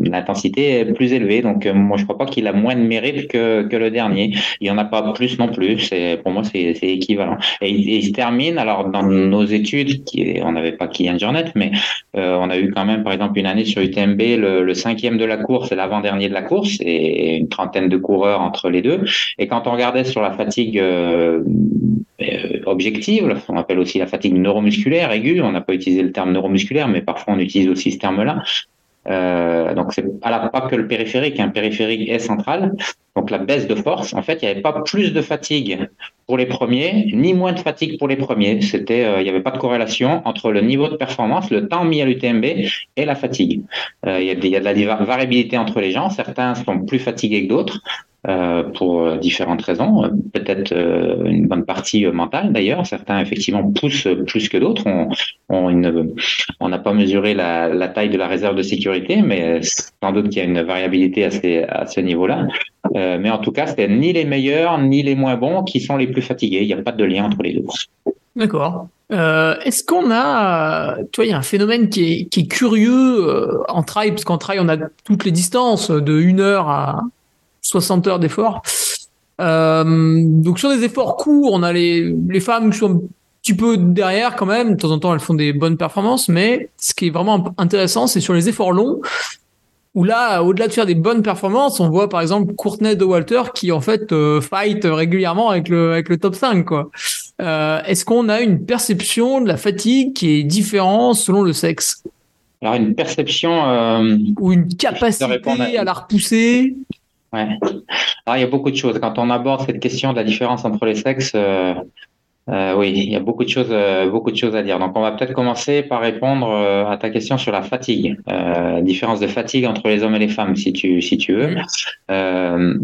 plus élevée. Donc euh, moi je crois pas qu'il a moins de mérite que que le dernier. Il n'y en a pas plus non plus. C'est pour moi c'est équivalent. Et, il se termine alors dans nos études, qui on n'avait pas Kylian Jornet, mais euh, on a eu quand même par exemple une année sur UTMB le, cinquième de la course et l'avant-dernier de la course et une trentaine de coureurs entre les deux. Et quand on regardait sur la fatigue euh, objective, on appelle aussi la fatigue neuromusculaire aiguë. On n'a pas utilisé le terme neuromusculaire, mais parfois on utilise aussi ce terme-là. Euh, donc c'est pas que le périphérique, un périphérique est central. Donc la baisse de force, en fait, il n'y avait pas plus de fatigue pour les premiers, ni moins de fatigue pour les premiers. C'était, euh, il n'y avait pas de corrélation entre le niveau de performance, le temps mis à l'UTMB et la fatigue. Euh, il y a de la variabilité entre les gens. Certains sont plus fatigués que d'autres. Euh, pour différentes raisons, peut-être euh, une bonne partie mentale d'ailleurs. Certains effectivement poussent plus que d'autres. On n'a pas mesuré la, taille de la réserve de sécurité, mais sans doute qu'il y a une variabilité à, ce niveau-là. Euh, mais en tout cas, c'est ni les meilleurs ni les moins bons qui sont les plus fatigués. Il n'y a pas de lien entre les deux. D'accord. Euh, Est-ce qu'on a, tu vois, il y a un phénomène qui est, qui est curieux en trail, parce qu'en trail, on a toutes les distances de 1 heure à 60 heures d'effort. Euh, donc sur des efforts courts, on a les, les femmes qui sont un petit peu derrière quand même. De temps en temps, elles font des bonnes performances, mais ce qui est vraiment intéressant, c'est sur les efforts longs, où là, au-delà de faire des bonnes performances, on voit par exemple Courtney de Walter qui en fait euh, fight régulièrement avec le avec le top 5 quoi. Euh, Est-ce qu'on a une perception de la fatigue qui est différente selon le sexe? Alors une perception euh, ou une capacité à... à la repousser? Ouais. Alors, il y a beaucoup de choses. Quand on aborde cette question de la différence entre les sexes, euh, euh, oui, il y a beaucoup de choses, euh, beaucoup de choses à dire. Donc, on va peut-être commencer par répondre à ta question sur la fatigue, différence de fatigue entre les hommes et les femmes, si tu, si tu veux.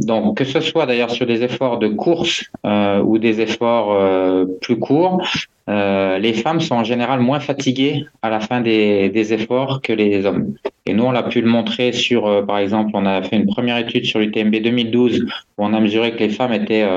Donc, que ce soit d'ailleurs sur des efforts de course ou des efforts plus courts, les femmes sont en général moins fatiguées à la fin des, efforts que les hommes. Et nous, on a pu le montrer sur, par exemple, on a fait une première étude sur l'UTMB 2012 où on a mesuré que les femmes étaient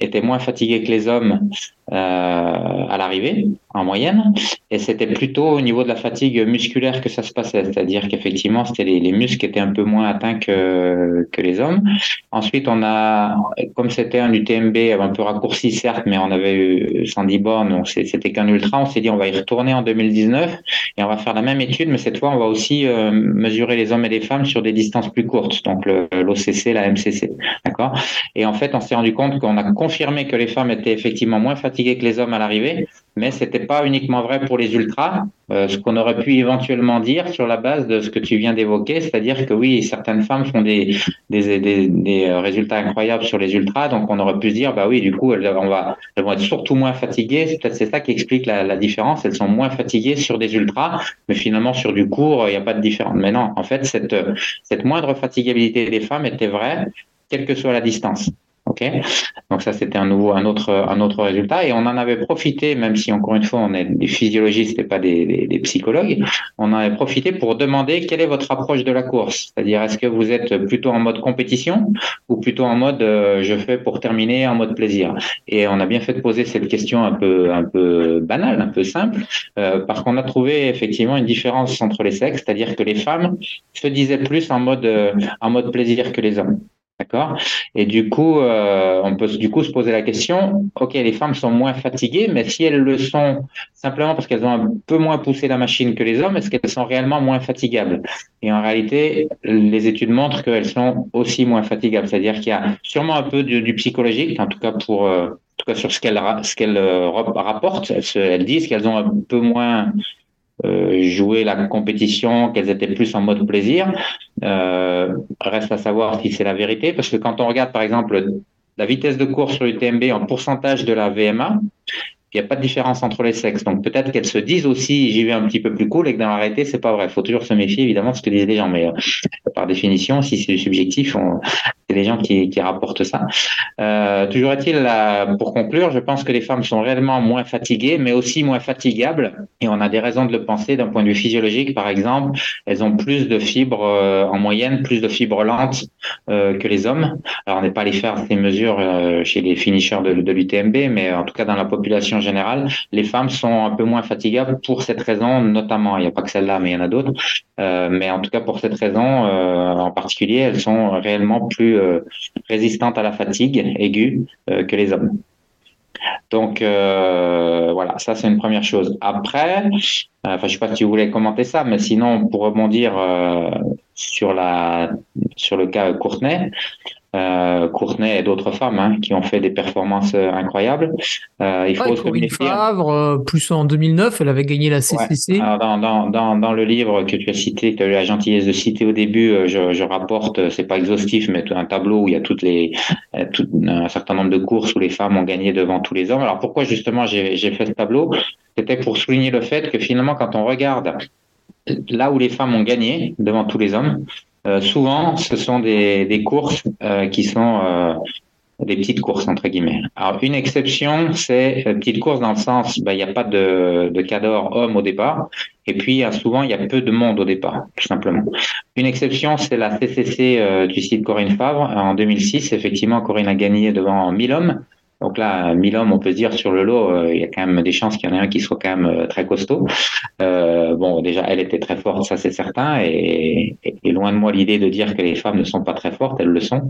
étaient moins fatiguées que les hommes euh, à l'arrivée, en moyenne, et c'était plutôt au niveau de la fatigue musculaire que ça se passait, c'est-à-dire qu'effectivement, c'était les, les, muscles qui étaient un peu moins atteints que, que les hommes. Ensuite, on a, comme c'était un UTMB un peu raccourci, certes, mais on avait eu 110 bornes, c'était qu'un ultra, on s'est dit on va y retourner en 2019 et on va faire la même étude, mais cette fois, on va aussi euh, mesurer les hommes et les femmes sur des distances plus courtes, donc l'OCC, la MCC, d'accord? Et en fait, on s'est rendu compte qu'on a confirmé que les femmes étaient effectivement moins fatiguées que les hommes à l'arrivée, mais c'était pas uniquement vrai pour les ultras, euh, ce qu'on aurait pu éventuellement dire sur la base de ce que tu viens d'évoquer, c'est-à-dire que oui, certaines femmes font des, des, euh, résultats incroyables sur les ultras, donc on aurait pu se dire, bah oui, du coup, elles, vont être surtout moins fatiguées, c'est peut-être c'est ça qui explique la, différence, elles sont moins fatiguées sur des ultras, mais finalement sur du court, il n'y a pas de différence. Mais non, en fait, cette, cette moindre fatigabilité des femmes était vraie, quelle que soit la distance. Ok, donc ça c'était un nouveau, un autre, un autre résultat et on en avait profité, même si encore une fois on est des physiologistes et pas des, des, des psychologues, on en avait profité pour demander quelle est votre approche de la course, c'est-à-dire est-ce que vous êtes plutôt en mode compétition ou plutôt en mode euh, je fais pour terminer en mode plaisir? Et on a bien fait de poser cette question un peu, un peu banale, un peu simple, euh, parce qu'on a trouvé effectivement une différence entre les sexes, c'est-à-dire que les femmes se disaient plus en mode, euh, en mode plaisir que les hommes. D'accord? Et du coup, euh, on peut du coup se poser la question, ok, les femmes sont moins fatiguées, mais si elles le sont simplement parce qu'elles ont un peu moins poussé la machine que les hommes, est-ce qu'elles sont réellement moins fatigables? Et en réalité, les études montrent qu'elles sont aussi moins fatigables, c'est-à-dire qu'il y a sûrement un peu du, psychologique, en tout cas pour, euh, en tout cas sur ce qu'elles ce qu'elles euh, rapportent, elles, elles disent qu'elles ont un peu moins euh, jouer la compétition, qu'elles étaient plus en mode plaisir. Euh, reste à savoir si c'est la vérité, parce que quand on regarde par exemple la vitesse de course sur l'UTMB en pourcentage de la VMA, il n'y a pas de différence entre les sexes. Donc peut-être qu'elles se disent aussi j'y vais un petit peu plus cool et que dans la réalité c'est pas vrai. Il faut toujours se méfier évidemment de ce que disent les gens, mais euh, par définition, si c'est subjectif, c'est les gens qui, rapportent ça. Euh, toujours est-il, pour conclure, je pense que les femmes sont réellement moins fatiguées, mais aussi moins fatigables, et on a des raisons de le penser d'un point de vue physiologique. Par exemple, elles ont plus de fibres euh, en moyenne, plus de fibres lentes que les hommes. Alors on n'est pas allé faire ces mesures chez les finishers de l'UTMB, mais en tout cas dans la population générale, les femmes sont un peu moins fatigables pour cette raison, notamment. Il n'y a pas que celle-là, mais il y en a d'autres. Euh, mais en tout cas, pour cette raison euh, en particulier, elles sont réellement plus euh, résistantes à la fatigue aiguë que les hommes. Donc voilà, ça c'est une première chose. Après, enfin je sais pas si tu voulais commenter ça, mais sinon pour rebondir sur la sur le cas Courtenay, euh, Courtenay et d'autres femmes hein, qui ont fait des performances euh, incroyables. Euh, il faut ouais, se méfier. Favre, euh, plus en 2009, elle avait gagné la CCC. Ouais. dans, dans, dans, dans, le livre que tu as cité, que tu as eu la gentillesse de citer au début, euh, je, je rapporte, c'est pas exhaustif, mais un tableau où il y a toutes les, tout, un certain nombre de courses où les femmes ont gagné devant tous les hommes. Alors pourquoi justement j'ai fait ce tableau? C'était pour souligner le fait que finalement, quand on regarde là où les femmes ont gagné devant tous les hommes, euh, souvent, ce sont des, courses euh, qui sont euh, des petites courses entre guillemets. Alors une exception, c'est petite course dans le sens, ben, il n'y a pas de, de cador homme au départ, et puis souvent il y a peu de monde au départ, tout simplement. Une exception, c'est la CCC du site Corinne Favre en 2006. Effectivement, Corinne a gagné devant 1000 hommes. Donc là, 1000 hommes, on peut se dire sur le lot, euh, il y a quand même des chances qu'il y en ait un qui soit quand même euh, très costaud. Euh, bon, déjà, elle était très forte, ça c'est certain, et, loin de moi l'idée de dire que les femmes ne sont pas très fortes, elles le sont.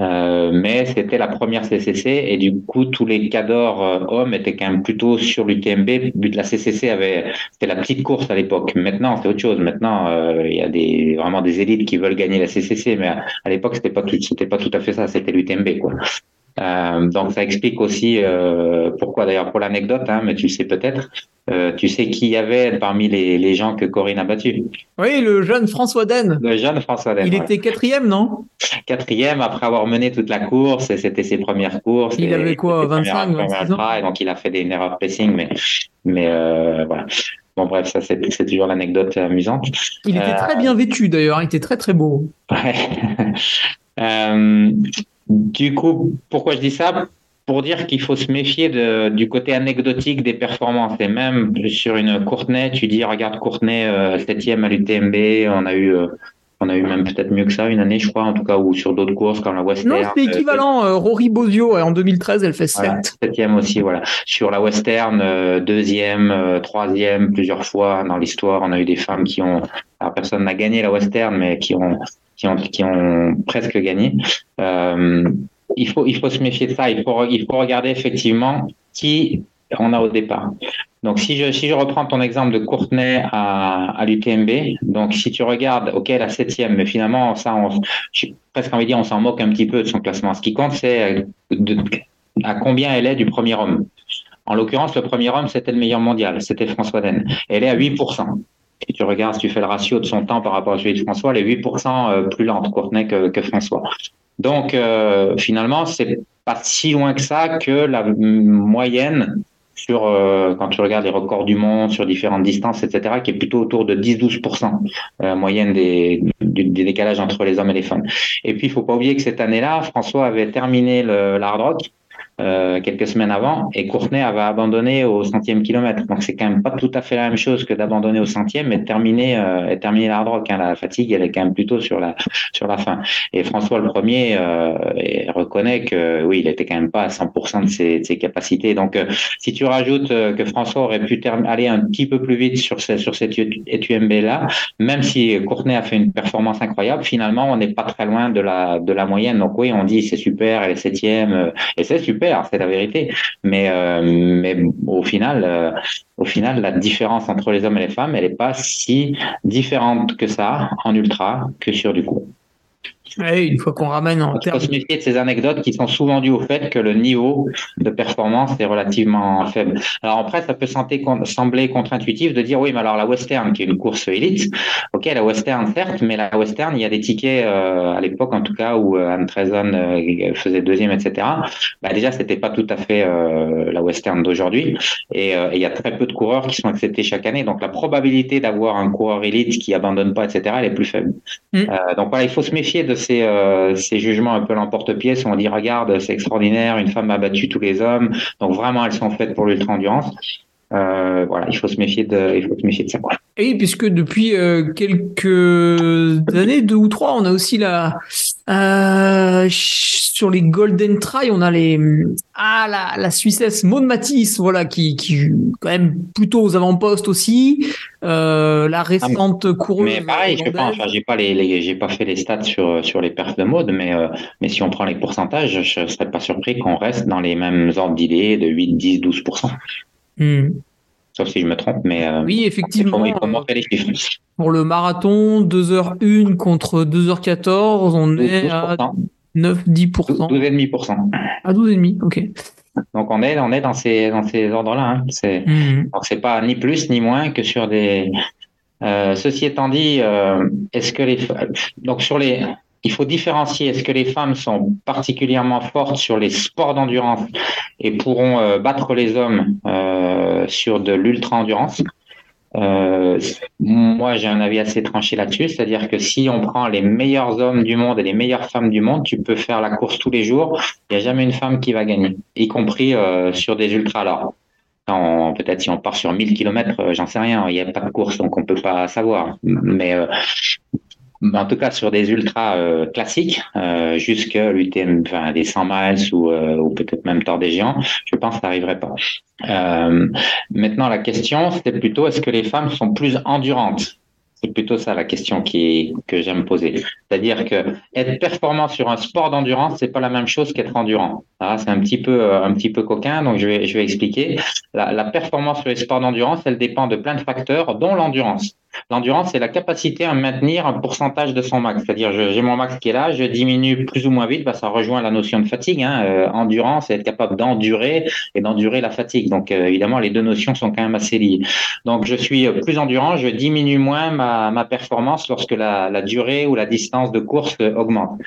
Euh, mais c'était la première CCC, et du coup, tous les cadors hommes étaient quand même plutôt sur l'UTMB. La CCC avait, c'était la petite course à l'époque. Maintenant, c'est autre chose. Maintenant, il y a des vraiment des élites qui veulent gagner la CCC, mais à, à l'époque, c'était pas tout, c'était pas tout à fait ça. C'était l'UTMB, quoi. Euh, donc ça explique aussi euh, pourquoi d'ailleurs pour l'anecdote, hein, mais tu le sais peut-être, euh, tu sais qui y avait parmi les, les, gens que Corinne a battu Oui, le jeune François Den. Le jeune François Den. Il était quatrième, non? Quatrième après avoir mené toute la course, c'était ses premières courses. Il avait quoi, 25, 26 ans? et Donc il a fait des erreurs de pressing, mais, mais voilà. Bon, bref, ça, c'est toujours l'anecdote amusante. Il était très bien vêtu, d'ailleurs. Il était très, très beau. Ouais. Euh, du coup, pourquoi je dis ça? Pour dire qu'il faut se méfier de, du côté anecdotique des performances. Et même sur une Courtenay, tu dis, regarde Courtenay, euh, septième à l'UTMB, on a eu, euh, on a eu même peut-être mieux que ça une année, je crois, en tout cas, ou sur d'autres courses comme la Western. Non, c'est équivalent. Euh, Rory Bozio, en 2013, elle fait 7. Voilà, septième aussi, voilà. Sur la Western, euh, deuxième, euh, troisième, plusieurs fois dans l'histoire, on a eu des femmes qui ont, alors personne n'a gagné la Western, mais qui ont, qui ont, presque gagné. Euh, il faut, il faut se méfier de ça. Il faut, il faut regarder effectivement qui on a au départ. Donc, si je, si je reprends ton exemple de Courtenay à, l'UTMB, donc si tu regardes, OK, la septième, mais finalement, ça, on, presque envie de dire, on s'en moque un petit peu de son classement. Ce qui compte, c'est à combien elle est du premier homme. En l'occurrence, le premier homme, c'était le meilleur mondial, c'était François Den. Elle est à 8%. Si tu regardes, si tu fais le ratio de son temps par rapport à celui de François, elle est 8% plus lente, Courtenay, que, François. Donc, euh, finalement, c'est pas si loin que ça que la moyenne sur euh, quand tu regardes les records du monde sur différentes distances, etc., qui est plutôt autour de 10-12% euh, moyenne des, décalages entre les hommes et les femmes. Et puis, il faut pas oublier que cette année-là, François avait terminé l'hard rock euh, quelques semaines avant, et Courtenay avait abandonné au centième kilomètre. Donc c'est quand même pas tout à fait la même chose que d'abandonner au centième, de terminer, euh, et terminer l'hard rock. Hein. La fatigue, elle est quand même plutôt sur la sur la fin. Et François le premier euh, reconnaît que oui, il était quand même pas à 100% de ses, de ses capacités. Donc euh, si tu rajoutes euh, que François aurait pu aller un petit peu plus vite sur ce, sur cette UTMB là, même si Courtenay a fait une performance incroyable, finalement on n'est pas très loin de la de la moyenne. Donc oui, on dit c'est super, elle est septième, et c'est super c'est la vérité. Mais, euh, mais au final, euh, au final, la différence entre les hommes et les femmes, elle n'est pas si différente que ça en ultra que sur du coup. Oui, une fois qu'on ramène en termes. Il faut se méfier de ces anecdotes qui sont souvent dues au fait que le niveau de performance est relativement faible. Alors après, ça peut sembler contre-intuitif de dire oui, mais alors la Western, qui est une course élite, ok, la Western certes, mais la Western, il y a des tickets euh, à l'époque en tout cas où euh, Anne Trezon euh, faisait deuxième, etc. Bah déjà, c'était pas tout à fait euh, la Western d'aujourd'hui, et, et il y a très peu de coureurs qui sont acceptés chaque année, donc la probabilité d'avoir un coureur élite qui abandonne pas, etc., elle est plus faible. Mm. donc voilà, il faut se méfier de ces, euh, jugements un peu l'emporte-pièce on dit regarde c'est extraordinaire une femme a battu tous les hommes donc vraiment elles sont faites pour l'ultra endurance euh, voilà, il faut se méfier de, il faut se méfier de ça. Et puisque depuis euh, quelques années, deux ou trois, on a aussi la euh, sur les Golden Try, on a les ah la, la Suissesse Maud Matisse, voilà qui qui quand même plutôt aux avant-postes aussi. Euh, la récente ah, coureuse. Mais pareil, je pense, enfin, j'ai pas les, les j'ai pas fait les stats sur sur les perfs de mode, mais euh, mais si on prend les pourcentages, je serais pas surpris qu'on reste dans les mêmes ordres d'idées de 8, 10, 12 Mmh. Sauf si je me trompe, mais euh, oui, effectivement. Il faut, il faut les chiffres. Pour le marathon, 2h01 contre 2h14, on 12, est à 9-10%. 12,5%. À 12,5%, ok. Donc on est, on est dans ces, dans ces ordres-là. Hein. C'est. Donc c'est pas ni plus ni moins que sur des. Euh, ceci étant dit, euh, est-ce que les donc sur les il faut différencier est-ce que les femmes sont particulièrement fortes sur les sports d'endurance et pourront euh, battre les hommes euh, sur de l'ultra-endurance? Euh, moi, j'ai un avis assez tranché là-dessus, c'est-à-dire que si on prend les meilleurs hommes du monde et les meilleures femmes du monde, tu peux faire la course tous les jours, il n'y a jamais une femme qui va gagner, y compris sur des ultras. Alors, peut-être si on part sur 1000 km, j'en sais rien, il n'y a pas de course, donc on peut pas savoir. Mais en tout cas sur des ultras euh, classiques, euh, jusqu'à l'UTM, enfin des 100 miles ou, euh, ou peut-être même Tour des Géants, je pense que ça n'arriverait pas. Euh, maintenant, la question, c'était plutôt est-ce que les femmes sont plus endurantes? C'est plutôt ça la question qui que j'aime poser. C'est-à-dire que être performant sur un sport d'endurance, c'est pas la même chose qu'être endurant. C'est un petit peu un petit peu coquin, donc je vais je vais expliquer. La, la performance sur les sports d'endurance, elle dépend de plein de facteurs, dont l'endurance. L'endurance, c'est la capacité à maintenir un pourcentage de son max. C'est-à-dire, j'ai mon max qui est là, je diminue plus ou moins vite, bah, ça rejoint la notion de fatigue. Hein. Euh, endurance, c'est être capable d'endurer et d'endurer la fatigue. Donc, euh, évidemment, les deux notions sont quand même assez liées. Donc, je suis plus endurant, je diminue moins ma, ma performance lorsque la, durée ou la distance de course augmente.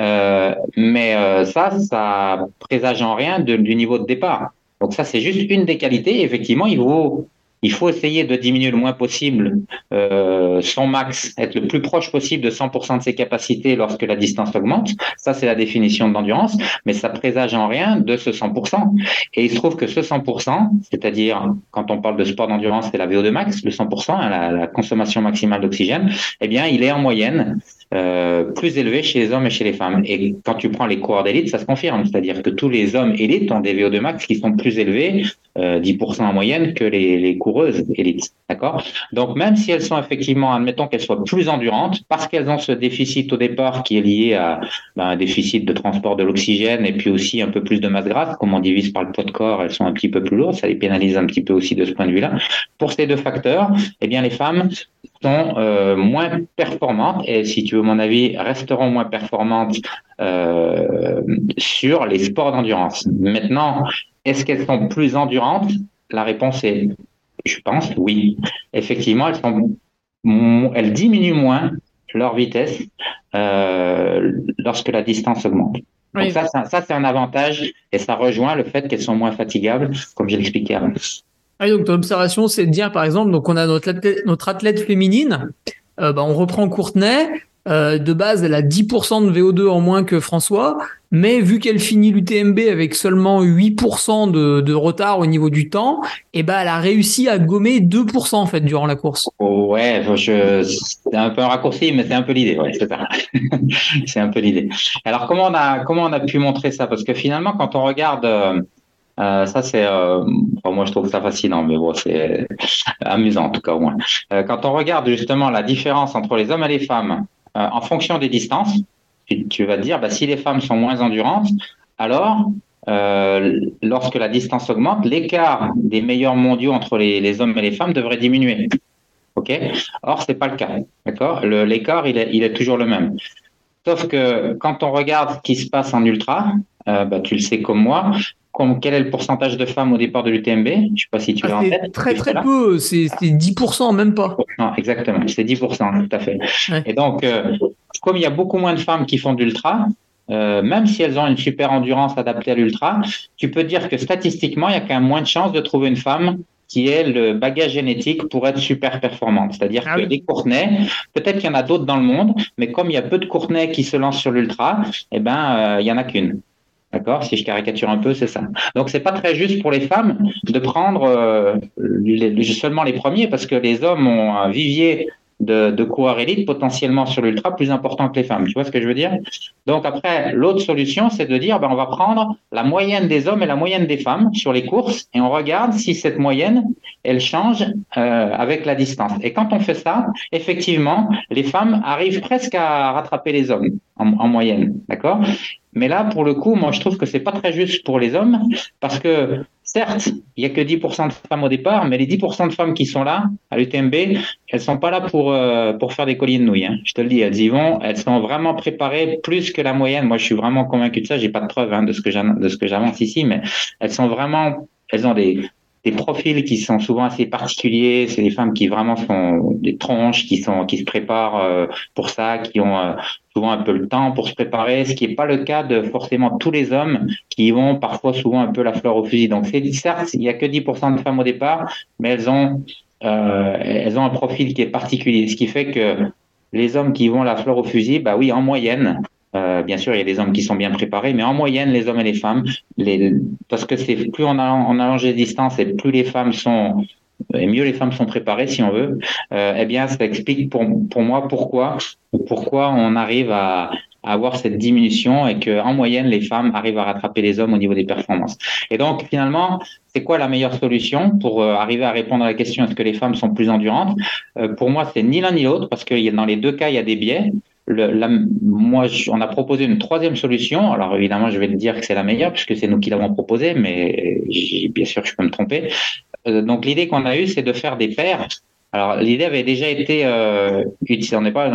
Euh, Mais euh, ça, ça présage en rien du niveau de départ. Donc ça, c'est juste une des qualités. Effectivement, il vaut il faut essayer de diminuer le moins possible euh, son max, être le plus proche possible de 100% de ses capacités lorsque la distance augmente. Ça, c'est la définition de l'endurance, mais ça présage en rien de ce 100%. Et il se trouve que ce 100%, c'est-à-dire quand on parle de sport d'endurance, c'est la VO2 max, le 100%, hein, la, consommation maximale d'oxygène, eh bien, il est en moyenne euh, plus élevé chez les hommes et chez les femmes. Et quand tu prends les coureurs d'élite, ça se confirme. C'est-à-dire que tous les hommes élites ont des VO2 max qui sont plus élevés, euh, 10% en moyenne, que les, les coureuses élites. D'accord? Donc, même si elles sont effectivement, admettons qu'elles soient plus endurantes, parce qu'elles ont ce déficit au départ qui est lié à ben, un déficit de transport de l'oxygène et puis aussi un peu plus de masse grasse, comme on divise par le poids de corps, elles sont un petit peu plus lourdes, ça les pénalise un petit peu aussi de ce point de vue-là. Pour ces deux facteurs, eh bien, les femmes sont euh, moins performantes et, si tu veux mon avis, resteront moins performantes euh, sur les sports d'endurance. Maintenant, est-ce qu'elles sont plus endurantes? La réponse est, je pense, oui. Effectivement, elles, sont, elles diminuent moins leur vitesse euh, lorsque la distance augmente. Donc ça, ça c'est un avantage et ça rejoint le fait qu'elles sont moins fatigables, comme j'ai expliqué avant. Ah, donc ton observation, c'est de dire par exemple, donc on a notre athlète, notre athlète féminine, euh, bah, on reprend Courtenay, euh, de base elle a 10% de VO2 en moins que François, mais vu qu'elle finit l'UTMB avec seulement 8% de, retard au niveau du temps, et eh ben elle a réussi à gommer 2% en fait durant la course. Ouais, c'est un peu un raccourci, mais c'est un peu l'idée, c'est un peu l'idée. Alors comment on a comment on a pu montrer ça? Parce que finalement, quand on regarde euh, euh, ça, c'est, moi, je trouve ça fascinant, mais bon, c'est amusant en tout cas au moins. Quand on regarde justement la différence entre les hommes et les femmes euh, en fonction des distances, tu, vas te dire, bah, si les femmes sont moins endurantes, alors euh, lorsque la distance augmente, l'écart des meilleurs mondiaux entre les, hommes et les femmes devrait diminuer. Or, c'est pas le cas. L'écart, il est toujours le même. Sauf que quand on regarde ce qui se passe en ultra, euh, bah, tu le sais comme moi, quel est le pourcentage de femmes au départ de l'UTMB Je ne sais pas si tu l'as ah, en tête. Très très peu, c'est 10%, même pas. Non, exactement, c'est 10%, tout à fait. Ouais. Et donc, euh, comme il y a beaucoup moins de femmes qui font de l'ultra, euh, même si elles ont une super endurance adaptée à l'ultra, tu peux dire que statistiquement, il y a quand même moins de chances de trouver une femme qui ait le bagage génétique pour être super performante. C'est-à-dire ah que oui. les Courtenay, peut-être qu'il y en a d'autres dans le monde, mais comme il y a peu de Courtenay qui se lancent sur l'ultra, eh ben, euh, il y en a qu'une. D'accord? Si je caricature un peu, c'est ça. Donc, c'est pas très juste pour les femmes de prendre euh, les, seulement les premiers parce que les hommes ont un vivier de, coureurs élites potentiellement sur l'ultra plus important que les femmes. Tu vois ce que je veux dire? Donc, après, l'autre solution, c'est de dire ben, on va prendre la moyenne des hommes et la moyenne des femmes sur les courses et on regarde si cette moyenne, elle change euh, avec la distance. Et quand on fait ça, effectivement, les femmes arrivent presque à rattraper les hommes en, en moyenne. D'accord? Mais là, pour le coup, moi, je trouve que c'est pas très juste pour les hommes parce que, certes, il y a que 10% de femmes au départ, mais les 10% de femmes qui sont là à l'UTMB, elles sont pas là pour euh, pour faire des colliers de nouilles. Hein. Je te le dis, elles y vont. Elles sont vraiment préparées plus que la moyenne. Moi, je suis vraiment convaincu de ça. J'ai pas de preuves hein, de ce que j'avance ici, mais elles sont vraiment, elles ont des des profils qui sont souvent assez particuliers. C'est des femmes qui vraiment sont des tronches, qui sont qui se préparent euh, pour ça, qui ont euh, souvent un peu le temps pour se préparer, ce qui n'est pas le cas de forcément tous les hommes qui vont parfois souvent un peu la fleur au fusil. Donc c'est certes, il n'y a que 10% de femmes au départ, mais elles ont euh, elles ont un profil qui est particulier, ce qui fait que les hommes qui vont la fleur au fusil, bah oui, en moyenne, euh, bien sûr, il y a des hommes qui sont bien préparés, mais en moyenne, les hommes et les femmes, parce que c'est plus on, a, on allonge les distances et plus les femmes sont et mieux les femmes sont préparées, si on veut, euh, eh bien, ça explique pour, pour moi pourquoi, pourquoi on arrive à, avoir cette diminution et que en moyenne les femmes arrivent à rattraper les hommes au niveau des performances. Et donc finalement, c'est quoi la meilleure solution pour euh, arriver à répondre à la question est-ce que les femmes sont plus endurantes? Euh, Pour moi, c'est ni l'un ni l'autre parce que dans les deux cas, il y a des biais. Le, on a proposé une troisième solution. Alors évidemment, je vais te dire que c'est la meilleure puisque c'est nous qui l'avons proposée, mais bien sûr, je peux me tromper. Euh, donc l'idée qu'on a eue, c'est de faire des paires Alors l'idée avait déjà été euh, utilisée. On n'est pas,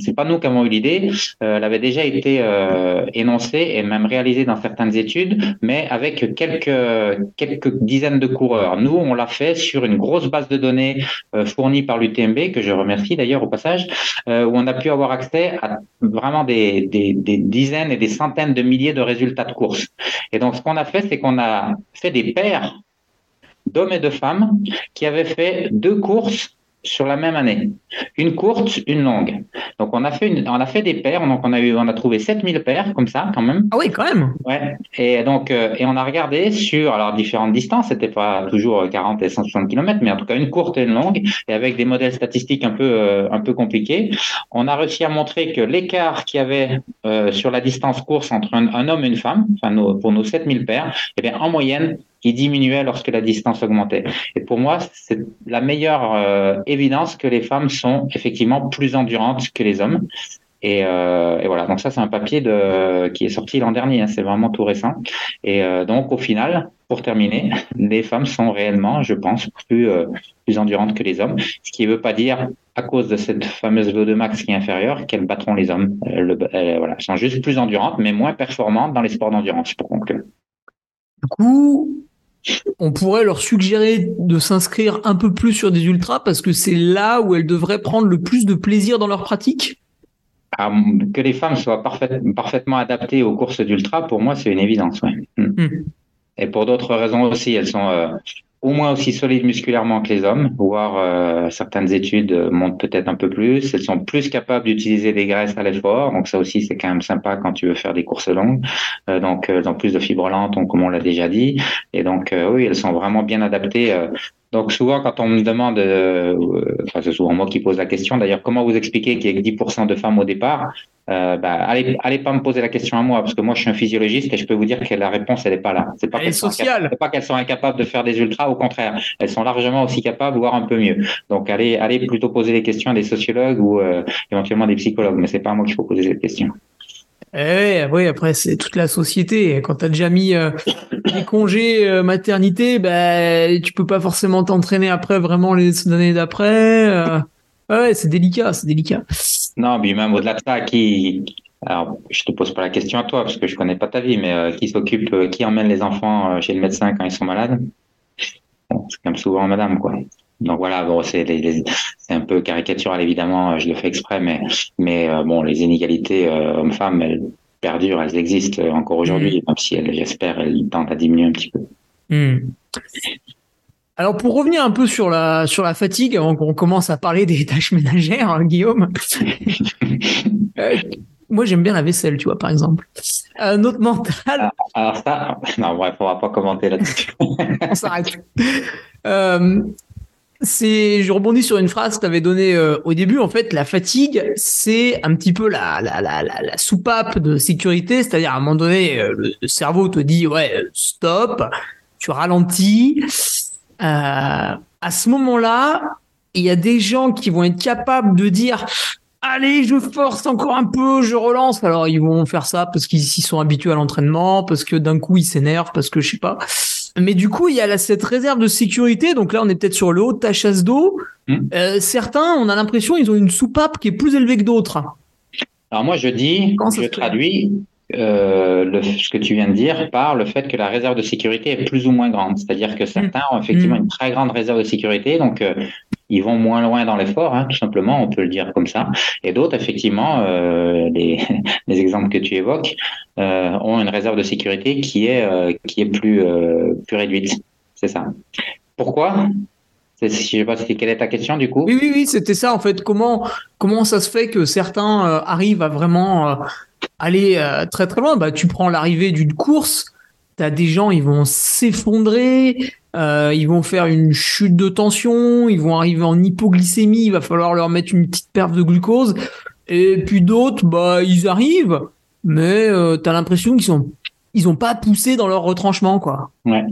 c'est pas nous qui avons eu l'idée. Euh, elle avait déjà été euh, énoncée et même réalisée dans certaines études, mais avec quelques quelques dizaines de coureurs. Nous, on l'a fait sur une grosse base de données euh, fournie par l'UTMB que je remercie d'ailleurs au passage, euh, où on a pu avoir accès à vraiment des, des, des dizaines et des centaines de milliers de résultats de courses. Et donc ce qu'on a fait, c'est qu'on a fait des paires d'hommes et de femmes qui avaient fait deux courses sur la même année. Une courte, une longue. Donc on a fait une, on a fait des paires, donc on a eu on a trouvé 7000 paires comme ça quand même. Ah oui, quand même. Ouais. Et donc euh, et on a regardé sur alors différentes distances, c'était pas toujours 40 et 160 km mais en tout cas une courte et une longue et avec des modèles statistiques un peu euh, un peu compliqués, on a réussi à montrer que l'écart qu'il y avait euh, sur la distance course entre un, un homme et une femme, enfin nos, pour nos 7000 paires, eh bien en moyenne qui diminuait lorsque la distance augmentait. Et pour moi, c'est la meilleure euh, évidence que les femmes sont effectivement plus endurantes que les hommes. Et, euh, voilà, donc ça c'est un papier qui est sorti l'an dernier, hein, c'est vraiment tout récent. Et euh, donc au final, pour terminer, les femmes sont réellement, je pense, plus, plus endurantes que les hommes, ce qui ne veut pas dire à cause de cette fameuse VO2 max qui est inférieure qu'elles battront les hommes. Voilà, elles sont juste plus endurantes, mais moins performantes dans les sports d'endurance, pour conclure. Du coup, on pourrait leur suggérer de s'inscrire un peu plus sur des ultras parce que c'est là où elles devraient prendre le plus de plaisir dans leur pratique ah, Que les femmes soient parfait, parfaitement adaptées aux courses d'ultra, pour moi, c'est une évidence. Ouais. Mm. Et pour d'autres raisons aussi, elles sont euh, au moins aussi solides musculairement que les hommes, voire euh, certaines études montrent peut-être un peu plus. Elles sont plus capables d'utiliser des graisses à l'effort, donc ça aussi c'est quand même sympa quand tu veux faire des courses longues. Euh, donc elles ont plus de fibres lentes, comme on l'a déjà dit, et donc euh, oui, elles sont vraiment bien adaptées. Euh. donc souvent quand on me demande, euh, enfin c'est souvent moi qui pose la question. D'ailleurs, comment vous expliquez qu'il y ait que 10% de femmes au départ? Euh, bah, allez, allez pas me poser la question à moi parce que moi je suis un physiologiste et je peux vous dire que la réponse elle est pas là. C'est pas qu'elles sont, pas qu'elles sont incapables de faire des ultras, au contraire, elles sont largement aussi capables, voire un peu mieux. Donc allez, allez plutôt poser les questions à des sociologues ou euh, éventuellement des psychologues, mais c'est pas à moi qu'il faut poser cette question. Eh oui, après c'est toute la société. Quand t'as déjà mis euh, les congés euh, maternité, ben tu peux pas forcément t'entraîner après vraiment les années d'après. Euh... Ouais, c'est délicat, c'est délicat. Non, mais même au-delà de ça, qui, alors je te pose pas la question à toi parce que je connais pas ta vie, mais euh, qui s'occupe, qui emmène les enfants chez le médecin quand ils sont malades? C'est comme souvent madame, quoi. Donc voilà, bon, c'est un peu caricatural évidemment, je le fais exprès, mais mais euh, bon, les inégalités euh, hommes-femmes, elles perdurent, elles existent encore aujourd'hui, mmh. même si elles, j'espère, elles tentent à diminuer un petit peu. Mmh. Alors pour revenir un peu sur la sur la fatigue avant qu'on commence à parler des tâches ménagères, hein, Guillaume. euh, moi j'aime bien la vaisselle, tu vois par exemple. Euh, notre mental. Alors, alors ça, non bref, on va pas commenter là-dessus. on s'arrête. Euh, je rebondis sur une phrase que tu avais donnée euh, au début. En fait, la fatigue, c'est un petit peu la, soupape de sécurité. C'est-à-dire, à un moment donné, euh, le cerveau te dit, ouais, stop, tu ralentis. Euh, à ce moment-là, il y a des gens qui vont être capables de dire allez, je force encore un peu, je relance. Alors ils vont faire ça parce qu'ils s'y sont habitués à l'entraînement, parce que d'un coup ils s'énervent, parce que je sais pas. Mais du coup, il y a là, cette réserve de sécurité. Donc là, on est peut-être sur le haut de ta chasse d'eau. Mmh. Euh, certains, on a l'impression, ils ont une soupape qui est plus élevée que d'autres. Alors moi, je dis, je traduis, euh, le, ce que tu viens de dire par le fait que la réserve de sécurité est plus ou moins grande. C'est-à-dire que certains ont effectivement une très grande réserve de sécurité, donc euh, ils vont moins loin dans l'effort, hein, tout simplement, on peut le dire comme ça. Et d'autres, effectivement, euh, les, les, exemples que tu évoques, euh, ont une réserve de sécurité qui est, euh, qui est plus, plus réduite. C'est ça. Pourquoi? Je sais pas si quelle est ta question du coup? Oui, oui, oui, c'était ça en fait. Comment comment ça se fait que certains arrivent à vraiment aller très très loin? Bah, tu prends l'arrivée d'une course, t'as des gens, ils vont s'effondrer, ils vont faire une chute de tension, ils vont arriver en hypoglycémie, il va falloir leur mettre une petite perte de glucose. Et puis d'autres, bah, ils arrivent, mais t'as l'impression qu'ils sont ils pas poussé dans leur retranchement quoi. Ouais.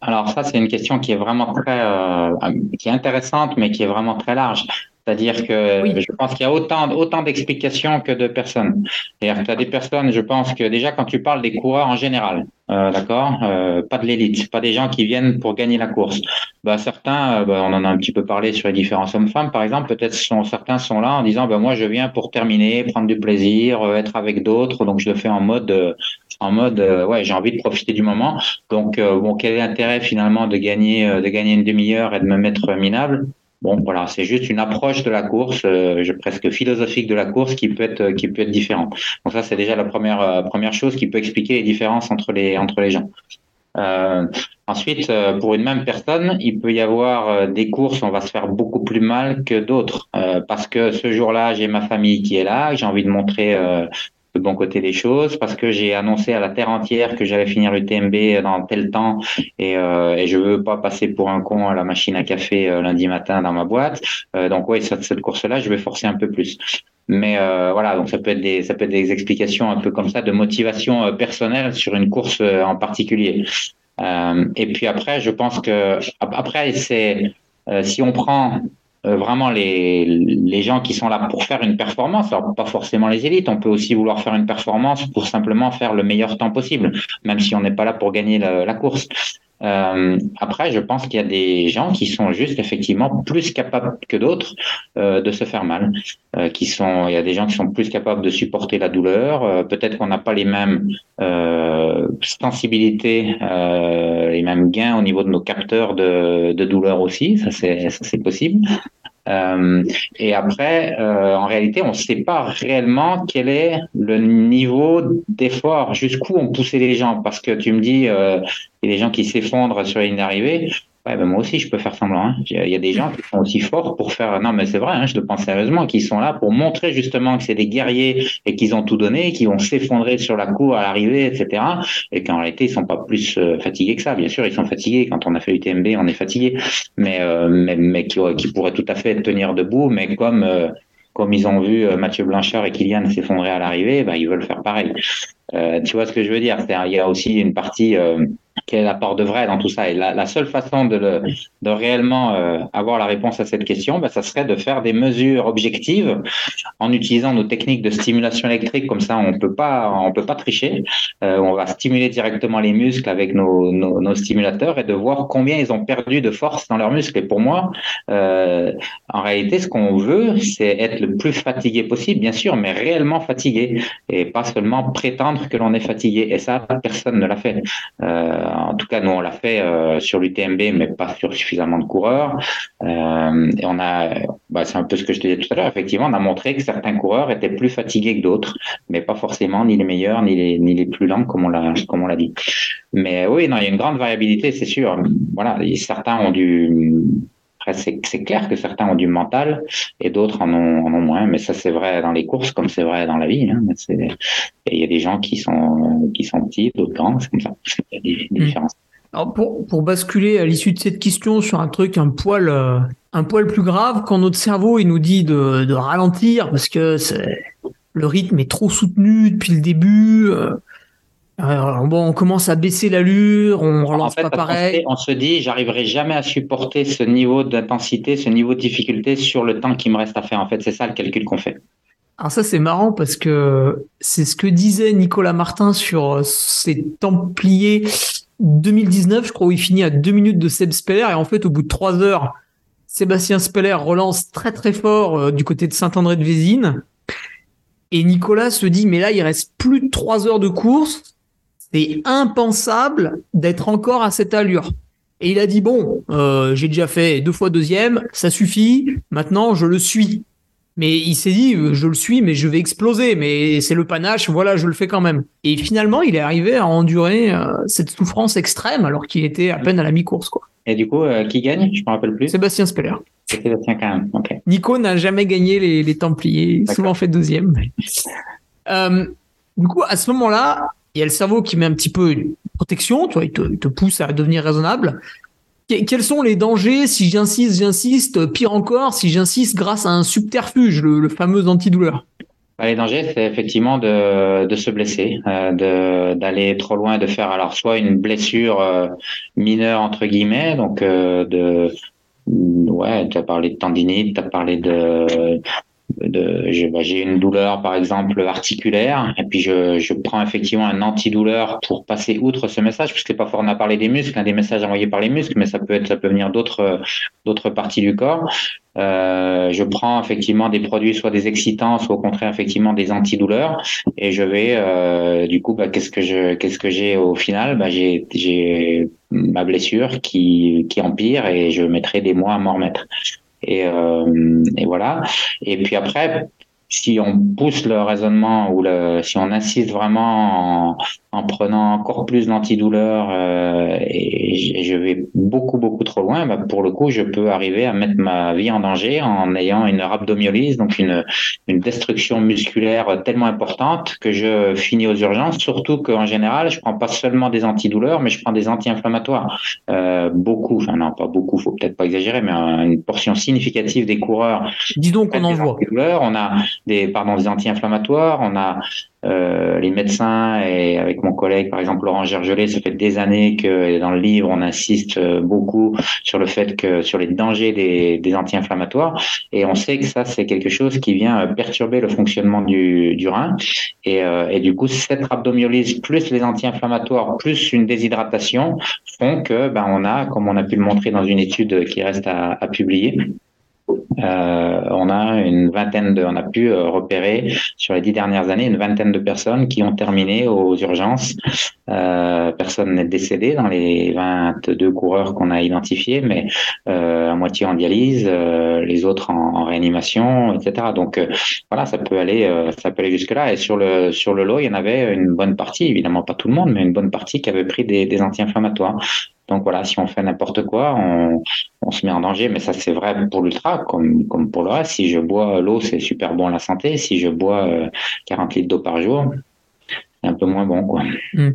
Alors ça, c'est une question qui est vraiment très, euh, qui est intéressante, mais qui est vraiment très large. C'est-à-dire que je pense qu'il y a autant, autant d'explications que de personnes. C'est-à-dire tu as des personnes, je pense que déjà quand tu parles des coureurs en général, euh, d'accord, euh, pas de l'élite, pas des gens qui viennent pour gagner la course. Bah, certains, euh, bah, on en a un petit peu parlé sur les différents hommes-femmes, par exemple, peut-être sont, certains sont là en disant, bah, moi je viens pour terminer, prendre du plaisir, être avec d'autres, donc je le fais en mode, en mode, ouais, j'ai envie de profiter du moment. Donc bon, quel est l'intérêt finalement de gagner, de gagner une demi-heure et de me mettre minable? Bon, voilà, c'est juste une approche de la course, euh, presque philosophique de la course qui peut être qui peut être différente. Donc ça, c'est déjà la première euh, première chose qui peut expliquer les différences entre les entre les gens. Euh, ensuite, euh, pour une même personne, il peut y avoir des courses, on va se faire beaucoup plus mal que d'autres, parce que ce jour-là, j'ai ma famille qui est là, j'ai envie de montrer le bon côté des choses parce que j'ai annoncé à la terre entière que j'allais finir l'UTMB dans tel temps et, euh, et je veux pas passer pour un con à la machine à café euh, lundi matin dans ma boîte. Euh, donc ouais, cette, cette course-là, je vais forcer un peu plus. Mais euh, voilà, donc ça peut être des ça peut être des explications un peu comme ça de motivation personnelle sur une course en particulier. et puis après, je pense que après c'est si on prend euh, vraiment les, les gens qui sont là pour faire une performance, alors pas forcément les élites, on peut aussi vouloir faire une performance pour simplement faire le meilleur temps possible, même si on n'est pas là pour gagner la, la course. Euh, après, je pense qu'il y a des gens qui sont juste effectivement plus capables que d'autres euh, de se faire mal. Euh, il y a des gens qui sont plus capables de supporter la douleur. Peut-être qu'on n'a pas les mêmes sensibilités, les mêmes gains au niveau de nos capteurs de, de douleur aussi. Ça c'est possible. Euh, et après, euh, en réalité, on ne sait pas réellement quel est le niveau d'effort, jusqu'où ont poussé les gens. Parce que tu me dis, euh, y a des gens qui s'effondrent sur la ligne d'arrivée. Ouais, ben moi aussi, je peux faire semblant. Hein. Il y a des gens qui sont aussi forts pour faire. Non, mais c'est vrai, hein, je le pense sérieusement, qui sont là pour montrer justement que c'est des guerriers et qu'ils ont tout donné, qui vont s'effondrer sur la cour à l'arrivée, etc. Et qu'en réalité, ils sont pas plus euh, fatigués que ça. Bien sûr, ils sont fatigués. Quand on a fait l'UTMB, on est fatigué, mais euh, mais, mais qui, qui pourraient tout à fait tenir debout, mais comme euh, comme ils ont vu Mathieu Blanchard et Kylian s'effondrer à l'arrivée, bah, ils veulent faire pareil. tu vois ce que je veux dire? Il y a aussi une partie quel apport de vrai dans tout ça. Et la, seule façon de, le, de réellement euh, avoir la réponse à cette question, ben, ça serait de faire des mesures objectives en utilisant nos techniques de stimulation électrique. Comme ça, on peut peut pas tricher. Euh, on va stimuler directement les muscles avec nos, nos, stimulateurs et de voir combien ils ont perdu de force dans leurs muscles. Et pour moi, euh, en réalité, ce qu'on veut, c'est être le plus fatigué possible, bien sûr, mais réellement fatigué et pas seulement prétendre que l'on est fatigué. Et ça, personne ne l'a fait. En tout cas, nous, on l'a fait euh, sur l'UTMB, mais pas sur suffisamment de coureurs. Euh, on a, bah, c'est un peu ce que je te disais tout à l'heure, effectivement, on a montré que certains coureurs étaient plus fatigués que d'autres, mais pas forcément ni les meilleurs, ni les, plus lents, comme on l'a, comme on l'a dit. Mais oui, non, il y a une grande variabilité, c'est sûr. Voilà, certains ont du, c'est clair que certains ont du mental et d'autres en ont, en ont moins, mais ça c'est vrai dans les courses comme c'est vrai dans la vie. Hein. Il y a des gens qui sont qui sont petits, d'autres grands, c'est comme ça. Il y a des, hmm. différences. Alors pour, pour basculer à l'issue de cette question sur un truc un poil euh, un poil plus grave, quand notre cerveau il nous dit de, de ralentir parce que le rythme est trop soutenu depuis le début. Euh, alors, bon, on commence à baisser l'allure, on relance pas pareil. On se dit, j'arriverai jamais à supporter ce niveau d'intensité, ce niveau de difficulté sur le temps qui me reste à faire. En fait, c'est ça le calcul qu'on fait. Alors ça, c'est marrant parce que c'est ce que disait Nicolas Martin sur ses Templiers 2019, je crois, où il finit à deux minutes de Seb Speller. Et en fait, au bout de trois heures, Sébastien Speller relance très très fort euh, du côté de Saint-André de Vésine. Et Nicolas se dit, mais là, il reste plus de trois heures de course c'est impensable d'être encore à cette allure. Et il a dit bon, euh, j'ai déjà fait deux fois deuxième, ça suffit. Maintenant, je le suis. Mais il s'est dit, euh, je le suis, mais je vais exploser. Mais c'est le panache, voilà, je le fais quand même. Et finalement, il est arrivé à endurer euh, cette souffrance extrême alors qu'il était à peine à la mi-course, quoi. Et du coup, qui gagne? Je me rappelle plus. Sébastien Speller. Sébastien quand même. ok. Nico n'a jamais gagné les, les Templiers, souvent fait deuxième. du coup, à ce moment-là, il y a le cerveau qui met un petit peu une protection, tu vois, il te, pousse à devenir raisonnable. Quels sont les dangers si j'insiste, j'insiste? Pire encore, si j'insiste grâce à un subterfuge, le, fameux antidouleur bah, les dangers, c'est effectivement de, se blesser, euh, d'aller trop loin, de faire alors soit une blessure euh, mineure entre guillemets, donc euh, de ouais, tu as parlé de tendinite, tu as parlé de j'ai une douleur par exemple articulaire et puis je, je prends effectivement un antidouleur pour passer outre ce message puisque parfois on a parlé des muscles, hein, des messages envoyés par les muscles, mais ça peut être ça peut venir d'autres d'autres parties du corps. Euh, je prends effectivement des produits soit des excitants, soit au contraire effectivement des antidouleurs et je vais euh, du coup bah, qu'est-ce que je qu'est-ce que j'ai au final? Bah, j'ai j'ai ma blessure qui qui empire et je mettrai des mois à m'en remettre. Et, euh, et voilà. Et puis après, si on pousse le raisonnement ou si on insiste vraiment en, en prenant encore plus d'antidouleurs euh, et, je vais beaucoup beaucoup trop loin, bah pour le coup, je peux arriver à mettre ma vie en danger en ayant une rhabdomyolyse, donc une, une destruction musculaire tellement importante que je finis aux urgences. Surtout qu'en général, je prends pas seulement des antidouleurs, mais je prends des anti-inflammatoires. Euh, beaucoup, enfin non, pas beaucoup, faut peut-être pas exagérer, mais une portion significative des coureurs. Dis donc qu'on en voit. On a des pardon des anti-inflammatoires, on a euh, les médecins et avec mon collègue, par exemple Laurent Gergelet, ça fait des années que dans le livre, on insiste euh, beaucoup sur le fait que sur les dangers des, des anti-inflammatoires. Et on sait que ça, c'est quelque chose qui vient euh, perturber le fonctionnement du, du rein. Et, et du coup, cette rhabdomyolyse plus les anti-inflammatoires plus une déshydratation font que ben, on a, comme on a pu le montrer dans une étude qui reste à, à publier, euh, on a une vingtaine de, on a pu euh, repérer sur les dix dernières années une vingtaine de personnes qui ont terminé aux urgences. Euh, personne n'est décédé dans les 22 coureurs qu'on a identifiés, mais euh, à moitié en dialyse, euh, les autres en, en, réanimation, etc. Donc voilà, ça peut aller, ça peut aller jusque là. Et sur le sur le lot, il y en avait une bonne partie, évidemment pas tout le monde, mais une bonne partie qui avait pris des, des anti-inflammatoires. Donc voilà, si on fait n'importe quoi, on, se met en danger. Mais ça, c'est vrai pour l'ultra comme, comme pour le reste. Si je bois l'eau, c'est super bon à la santé. Si je bois 40 euh, litres d'eau par jour, c'est un peu moins bon. Quoi. Hmm.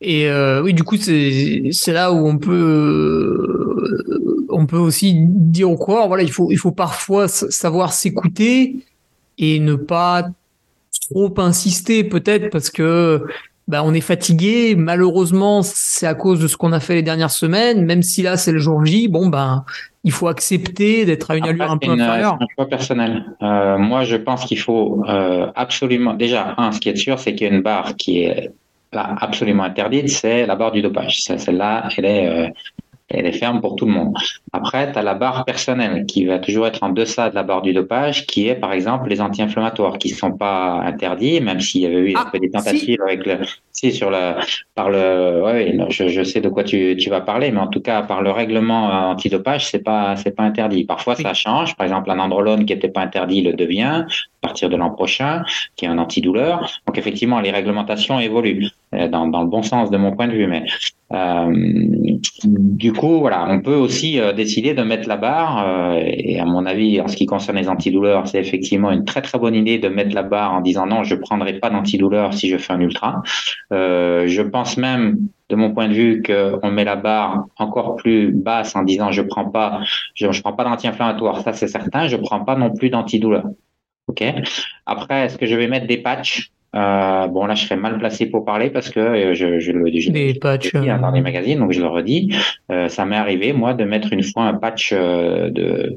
Et euh, oui, du coup, c'est là où on peut, euh, on peut aussi dire au coureur, voilà, il faut, il faut parfois savoir s'écouter et ne pas trop insister peut-être parce que bah, on est fatigué. Malheureusement, c'est à cause de ce qu'on a fait les dernières semaines. Même si là, c'est le jour J, bon, ben, il faut accepter d'être à une allure un peu inférieure. C'est un choix personnel. Euh, moi, je pense qu'il faut euh, absolument. Déjà, un, ce qui est sûr, c'est qu'il y a une barre qui est là, absolument interdite, c'est la barre du dopage. Celle-là, elle est euh, elle est ferme pour tout le monde. Après, tu as la barre personnelle qui va toujours être en deçà de la barre du dopage, qui est par exemple les anti-inflammatoires qui ne sont pas interdits, même s'il y avait eu ah, des tentatives avec le, si sur la, par le, ouais, je, je, sais de quoi tu, tu vas parler, mais en tout cas par le règlement antidopage, c'est pas c'est pas interdit. Parfois ça change. Par exemple, un androlone qui n'était pas interdit le devient partir de l'an prochain, qui est un antidouleur. Donc effectivement, les réglementations évoluent euh, dans, le bon sens de mon point de vue, mais euh, du coup, voilà, on peut aussi euh, décider de mettre la barre. Et à mon avis, en ce qui concerne les antidouleurs, c'est effectivement une très très bonne idée de mettre la barre en disant non, je prendrai pas d'antidouleur si je fais un ultra. Je pense même, de mon point de vue, qu'on met la barre encore plus basse en disant je prends pas, je prends pas d'anti-inflammatoire, ça c'est certain. Je prends pas non plus d'antidouleur. Ok. Après, est-ce que je vais mettre des patchs? Euh, bon, là, je serais mal placé pour parler parce que euh, je, je le dis hein, dans les magazines, donc je le redis. Euh, ça m'est arrivé, moi, de mettre une fois un patch euh, de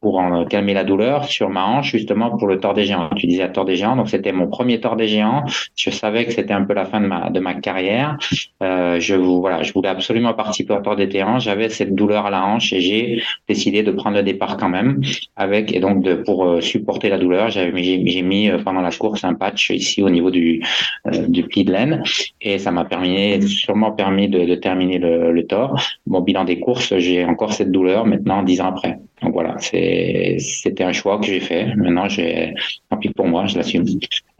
pour en calmer la douleur sur ma hanche justement pour le tort des géants. Tu disais tort des géants, donc c'était mon premier tort des géants. Je savais que c'était un peu la fin de ma de ma carrière. Euh, je voilà, je voulais absolument participer au tort des terrains. J'avais cette douleur à la hanche et j'ai décidé de prendre le départ quand même avec et donc de pour euh, supporter la douleur, j'avais j'ai mis euh, pendant la course un patch ici au niveau du euh, du pli de laine et ça m'a permis sûrement permis de, de terminer le, le tort. Mon bilan des courses, j'ai encore cette douleur maintenant dix ans après. Donc voilà, c'était un choix que j'ai fait. Maintenant, tant pis pour moi, je l'assume.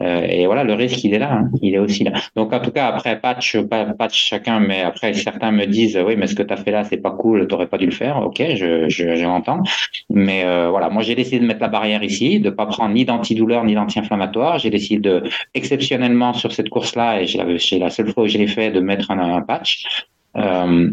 Euh, et voilà, le risque, il est là, hein. il est aussi là. Donc en tout cas, après patch, pas patch chacun, mais après certains me disent, oui, mais ce que tu as fait là, c'est pas cool, t'aurais pas dû le faire. Ok, je, je, je l'entends. Mais euh, voilà, moi j'ai décidé de mettre la barrière ici, de pas prendre ni d'antidouleur ni d'anti-inflammatoire. J'ai décidé de, exceptionnellement sur cette course-là, et c'est la seule fois où je l'ai fait, de mettre un, un patch. Euh,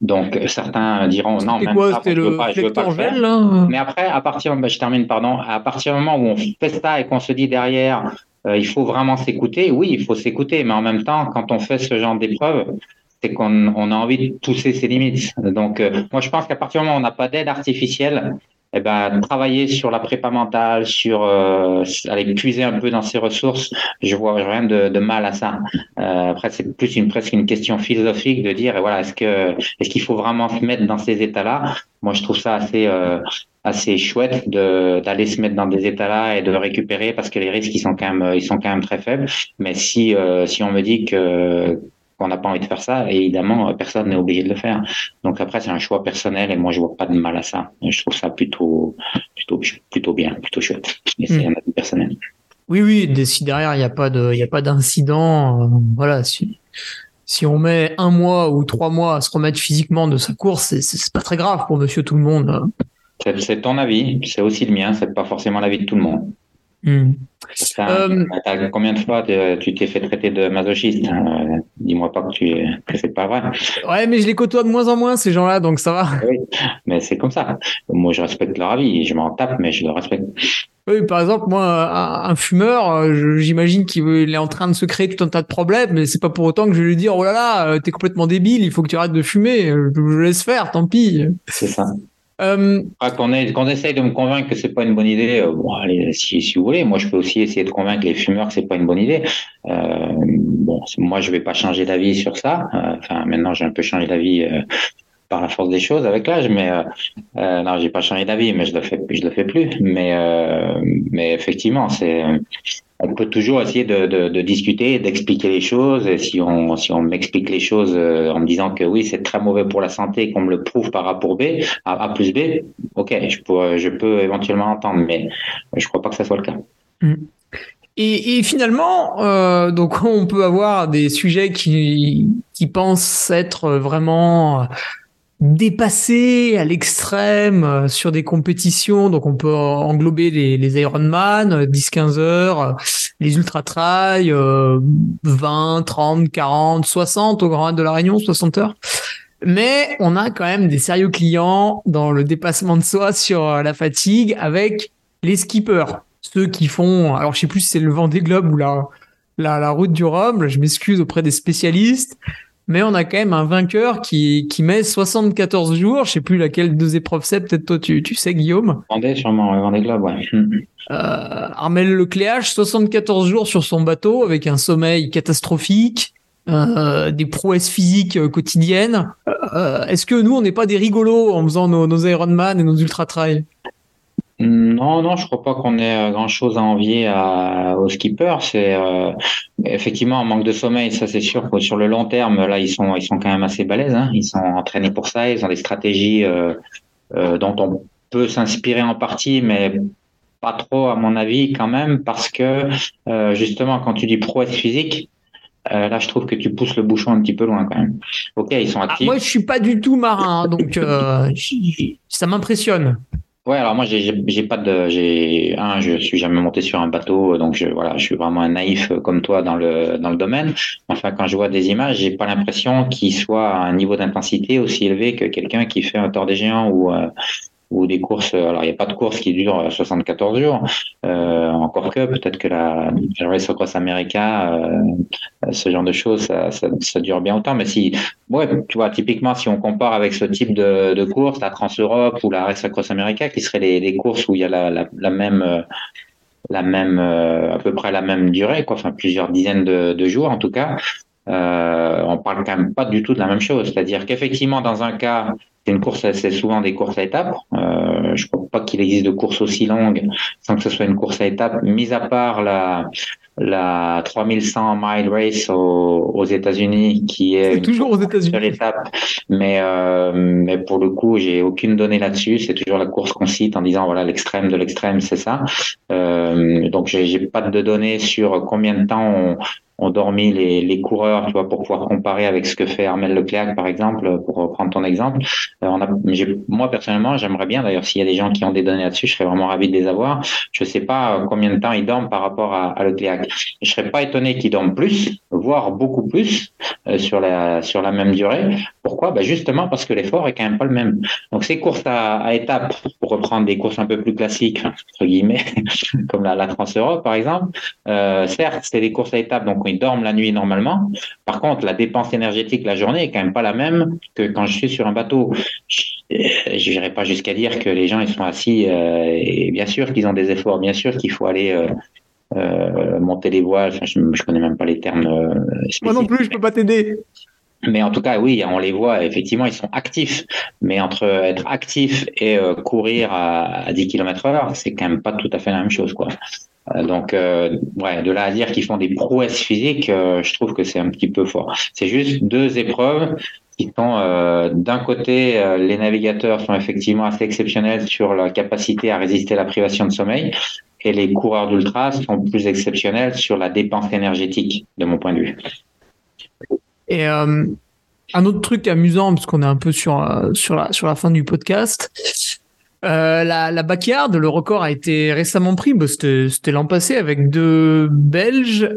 donc certains diront non, même quoi, pas, je veux pas, je veux pas le faire. Là? Mais après, à partir, bah, je termine, pardon, à partir du moment où on fait ça et qu'on se dit derrière, euh, il faut vraiment s'écouter. Oui, il faut s'écouter, mais en même temps, quand on fait ce genre d'épreuve, c'est qu'on on a envie de pousser ses limites. Donc, euh, moi, je pense qu'à partir du moment où on n'a pas d'aide artificielle, eh ben, travailler sur la prépa mentale, sur euh, aller puiser un peu dans ses ressources, je vois rien de, de mal à ça. Euh, après, c'est plus une presque une question philosophique de dire, voilà, est-ce que est-ce qu'il faut vraiment se mettre dans ces états-là? Moi, je trouve ça assez euh, assez chouette de d'aller se mettre dans des états-là et de récupérer parce que les risques ils sont quand même ils sont quand même très faibles. Mais si euh, si on me dit que qu'on n'a pas envie de faire ça, évidemment, personne n'est obligé de le faire. Donc après, c'est un choix personnel et moi, je vois pas de mal à ça. Je trouve ça plutôt, plutôt, plutôt bien, plutôt chouette. Mais c'est hmm. un avis personnel. Oui, oui, si derrière, il n'y a pas de, il y a pas d'incident, euh, voilà, si, si on met un mois ou trois mois à se remettre physiquement de sa course, c'est pas très grave pour monsieur tout le monde. C'est ton avis, c'est aussi le mien, c'est pas forcément l'avis de tout le monde. Hmm. Euh, combien de fois tu t'es fait traiter de masochiste hein Dis-moi pas que tu que c'est pas vrai. Ouais, mais je les côtoie de moins en moins ces gens-là, donc ça va. Oui, mais c'est comme ça. Moi, je respecte leur avis, je m'en tape, mais je le respecte. Oui, par exemple, moi, un, fumeur, euh, j'imagine qu'il est en train de se créer tout un tas de problèmes, mais c'est pas pour autant que je vais lui dire oh là là, euh, t'es complètement débile, il faut que tu arrêtes de fumer. Je, laisse faire, tant pis. C'est ça. Euh, qu'on essaye de me convaincre que c'est pas une bonne idée, euh, bon, allez, si, si, vous voulez, moi je peux aussi essayer de convaincre les fumeurs que c'est pas une bonne idée. Euh, bon, moi je vais pas changer d'avis sur ça. Euh, enfin, maintenant j'ai un peu changé d'avis euh, par la force des choses avec l'âge, mais euh, non, j'ai pas changé d'avis, mais je le fais, le fais plus. Mais mais effectivement, c'est on peut toujours essayer de, discuter, d'expliquer les choses. Et si on, m'explique les choses euh, en me disant que oui, c'est très mauvais pour la santé, qu'on me le prouve par A pour B, A, plus B, ok, je peux, éventuellement entendre, mais je crois pas que ça soit le cas. Mm. Et, finalement, euh, donc on peut avoir des sujets qui pensent être vraiment dépassé à l'extrême euh, sur des compétitions. Donc on peut englober les, Ironman, 10-15 heures, les ultra trail, 20, 30, 40, 60 au Grand de la Réunion, 60 heures. Mais on a quand même des sérieux clients dans le dépassement de soi sur euh, la fatigue avec les skippers. Ceux qui font, alors je sais plus si c'est le vent des globes ou la, la, la route du Rhum, je m'excuse auprès des spécialistes, mais on a quand même un vainqueur qui, qui met 74 jours. Je sais plus laquelle deux épreuves c'est. Peut-être toi, tu, tu sais, Guillaume? Vendée, sûrement, Vendée Globe, ouais. Euh, Armel Lecléache, 74 jours sur son bateau avec un sommeil catastrophique. Euh, des prouesses physiques euh, quotidiennes. Euh, Est-ce que nous, on n'est pas des rigolos en faisant nos, nos Ironman et nos ultra trail non, non, je crois pas qu'on ait euh, grand chose à envier à, aux skippers. C'est euh, effectivement un manque de sommeil, ça c'est sûr. Sur le long terme, là, ils sont, ils sont quand même assez balèzes. Hein. Ils sont entraînés pour ça. Ils ont des stratégies euh, euh dont on peut s'inspirer en partie, mais pas trop à mon avis quand même, parce que euh, justement, quand tu dis prouesse physique, euh, là, je trouve que tu pousses le bouchon un petit peu loin quand même. Ok, ils sont ah, actifs. moi, je suis pas du tout marin, hein, donc euh, ça m'impressionne. Ouais, alors moi j'ai pas de j'ai un je suis jamais monté sur un bateau donc je voilà je suis vraiment un naïf comme toi dans le dans le domaine. Enfin quand je vois des images j'ai pas l'impression qu'il soit à un niveau d'intensité aussi élevé que quelqu'un qui fait un tour des géants ou euh, ou des courses. Alors, il n'y a pas de course qui dure 74 jours. Euh, encore que peut-être que la, Race Across America, euh, ce genre de choses, ça, dure bien autant. Mais si, ouais, tu vois, typiquement, si on compare avec ce type de, course, la Trans-Europe ou la Race Across America, qui seraient les, courses où il y a la, même la même euh, à peu près la même durée quoi enfin plusieurs dizaines de, jours en tout cas euh, on parle quand même pas du tout de la même chose c'est-à-dire qu'effectivement dans un cas c'est une course, c'est souvent des courses à étapes. Euh, je ne crois pas qu'il existe de course aussi longue sans que ce soit une course à étapes, mis à part la, la 3100 mile race aux, aux États-Unis, qui est, toujours aux États-Unis l'étape. Mais euh, mais pour le coup, j'ai aucune donnée là-dessus. C'est toujours la course qu'on cite en disant voilà l'extrême de l'extrême, c'est ça. Euh, donc j'ai pas de données sur combien de temps on, ont dormi les, coureurs, tu vois, pour pouvoir comparer avec ce que fait Armel Leclerc, par exemple, pour prendre ton exemple. Euh, moi, personnellement, j'aimerais bien, d'ailleurs, s'il y a des gens qui ont des données là-dessus, je serais vraiment ravi de les avoir. Je sais pas combien de temps ils dorment par rapport à, à Leclerc. Je serais pas étonné qu'ils dorment plus, voire beaucoup plus, euh, sur la, même durée. Pourquoi? Ben justement parce que l'effort est quand même pas le même. Donc, ces courses à, étapes, pour reprendre des courses un peu plus classiques, entre guillemets, comme la, la Trans-Europe par exemple, euh, certes, c'est des courses à étapes, donc ils dorment la nuit normalement. Par contre, la dépense énergétique la journée est quand même pas la même que quand je suis sur un bateau. Je n'irai pas jusqu'à dire que les gens ils sont assis, euh, et bien sûr qu'ils ont des efforts, bien sûr qu'il faut aller euh, euh, monter les voiles. Enfin, je, je connais même pas les termes. Euh, Moi non plus, je peux pas t'aider. Mais en tout cas, oui, on les voit, effectivement, ils sont actifs. Mais entre être actif et euh, courir à, à, 10 km heure, c'est quand même pas tout à fait la même chose, quoi. Euh, donc, euh, ouais, de là à dire qu'ils font des prouesses physiques, euh, je trouve que c'est un petit peu fort. C'est juste deux épreuves qui sont, d'un côté, les navigateurs sont effectivement assez exceptionnels sur la capacité à résister à la privation de sommeil, et les coureurs d'ultra sont plus exceptionnels sur la dépense énergétique, de mon point de vue. Et un autre truc amusant, parce qu'on est un peu sur, sur la fin du podcast, euh, la, la backyard, le record a été récemment pris, bah, c'était l'an passé, avec deux Belges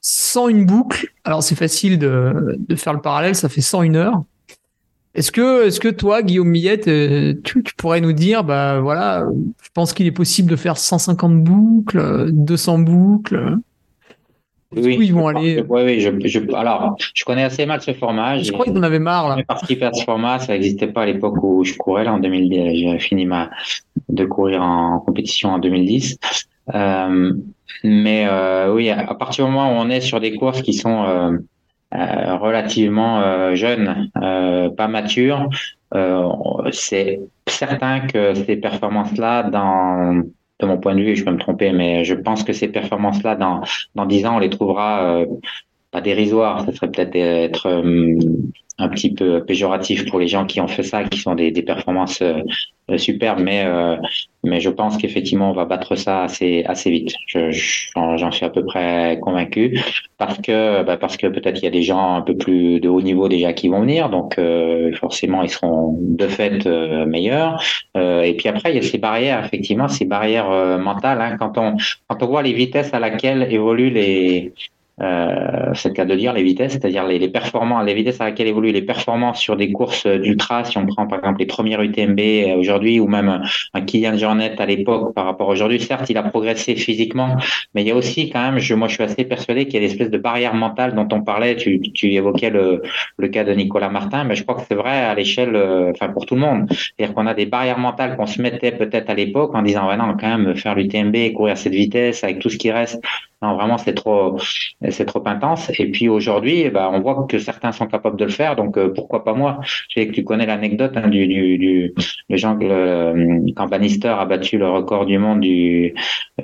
sans une boucle. Alors c'est facile de, de faire le parallèle, ça fait 101 heures. Est-ce que, est-ce que toi, Guillaume Millette, euh, tu, tu, pourrais nous dire, bah voilà, je pense qu'il est possible de faire 150 boucles, 200 boucles oui, ils vont aller Oui, oui. Je, je, alors, je connais assez mal ce format. Je crois qu'ils en avaient marre là. J'ai participé à ce format. Ça n'existait pas à l'époque où je courais là en 2010. J'ai fini ma de courir en compétition en 2010. Euh, mais euh, oui, à partir du moment où on est sur des courses qui sont euh, euh relativement euh, jeunes, euh, pas matures, c'est certain que ces performances-là dans mon point de vue, je peux me tromper, mais je pense que ces performances-là, dans, dans 10 ans, on les trouvera euh, pas dérisoires. Ça serait peut-être être, euh, un petit peu péjoratif pour les gens qui ont fait ça, qui sont des performances euh, superbes, mais euh, mais je pense qu'effectivement on va battre ça assez vite. J'en suis à peu près convaincu parce que bah parce que peut-être il y a des gens un peu plus de haut niveau déjà qui vont venir, donc euh, forcément ils seront de fait meilleurs. Et puis après il y a ces barrières effectivement ces barrières mentales hein, quand on voit les vitesses à laquelle évoluent les euh, c'est le cas de dire les vitesses, c'est-à-dire les, les performances, les vitesses à laquelle évoluent les performances sur des courses d'ultra, si on prend par exemple les premières UTMB euh, aujourd'hui ou même un Kylian Jornet à l'époque par rapport à aujourd'hui, certes il a progressé physiquement, mais il y a aussi quand même, je, moi je suis assez persuadé qu'il y a des espèces de barrières mentales dont on parlait, tu, tu évoquais le, le cas de Nicolas Martin, mais je crois que c'est vrai à l'échelle, euh, enfin pour tout le monde, c'est-à-dire qu'on a des barrières mentales qu'on se mettait peut-être à l'époque en disant ouais non quand même faire l'UTMB, courir à cette vitesse avec tout ce qui reste, non, vraiment, c'est trop, c'est trop intense. Et puis aujourd'hui, bah, on voit que certains sont capables de le faire. Donc euh, pourquoi pas moi? Je sais que tu connais l'anecdote hein, du, du, du le Jean euh, quand Bannister a battu le record du monde du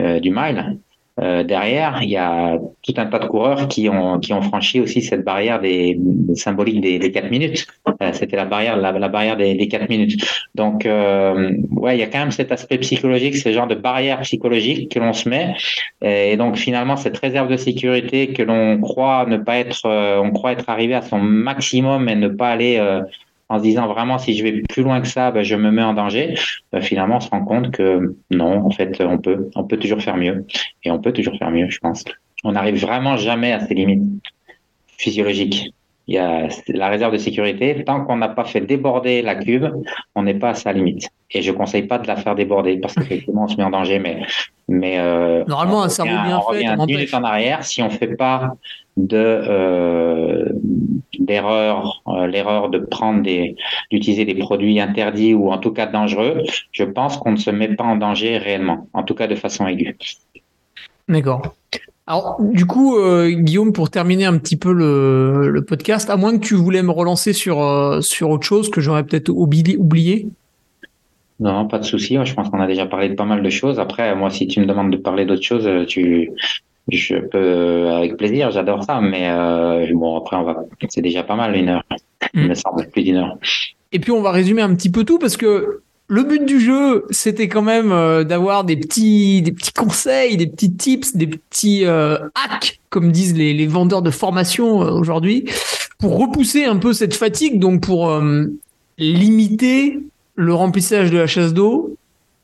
euh, du mile. Euh, derrière, il y a tout un tas de coureurs qui ont qui ont franchi aussi cette barrière des, symbolique des, des 4 minutes. Euh, C'était la barrière la, la barrière des, des 4 minutes. Donc euh, ouais, il y a quand même cet aspect psychologique, ce genre de barrière psychologique que l'on se met. Et donc finalement cette réserve de sécurité que l'on croit ne pas être, euh, on croit être arrivé à son maximum et ne pas aller euh, en se disant vraiment si je vais plus loin que ça, ben, je me mets en danger. Ben, finalement, on se rend compte que non, en fait, on peut, on peut toujours faire mieux, et on peut toujours faire mieux, je pense. On n'arrive vraiment jamais à ses limites physiologiques. Il y a la réserve de sécurité. Tant qu'on n'a pas fait déborder la cube, on n'est pas à sa limite. Et je conseille pas de la faire déborder parce qu'effectivement, on se met en danger. Mais, mais euh, normalement, un cerveau bien on fait. revient 10 minutes en arrière. Si on fait pas de euh, d'erreur, euh, l'erreur de prendre des, d'utiliser des produits interdits ou en tout cas dangereux, je pense qu'on ne se met pas en danger réellement, en tout cas de façon aiguë. D'accord. Alors, du coup, euh, Guillaume, pour terminer un petit peu le, le, podcast, à moins que tu voulais me relancer sur, euh, sur autre chose que j'aurais peut-être oublié. Non, pas de souci. Je pense qu'on a déjà parlé de pas mal de choses. Après, moi, si tu me demandes de parler d'autres choses, tu, je peux, avec plaisir, j'adore ça. Mais euh, bon, après, on va, c'est déjà pas mal une heure. Il me semble plus d'une heure. Et puis, on va résumer un petit peu tout parce que le but du jeu, c'était quand même euh, d'avoir des petits, des petits conseils, des petits tips, des petits euh, hacks, comme disent les, vendeurs de formation euh, aujourd'hui, pour repousser un peu cette fatigue, donc pour limiter le remplissage de la chasse d'eau.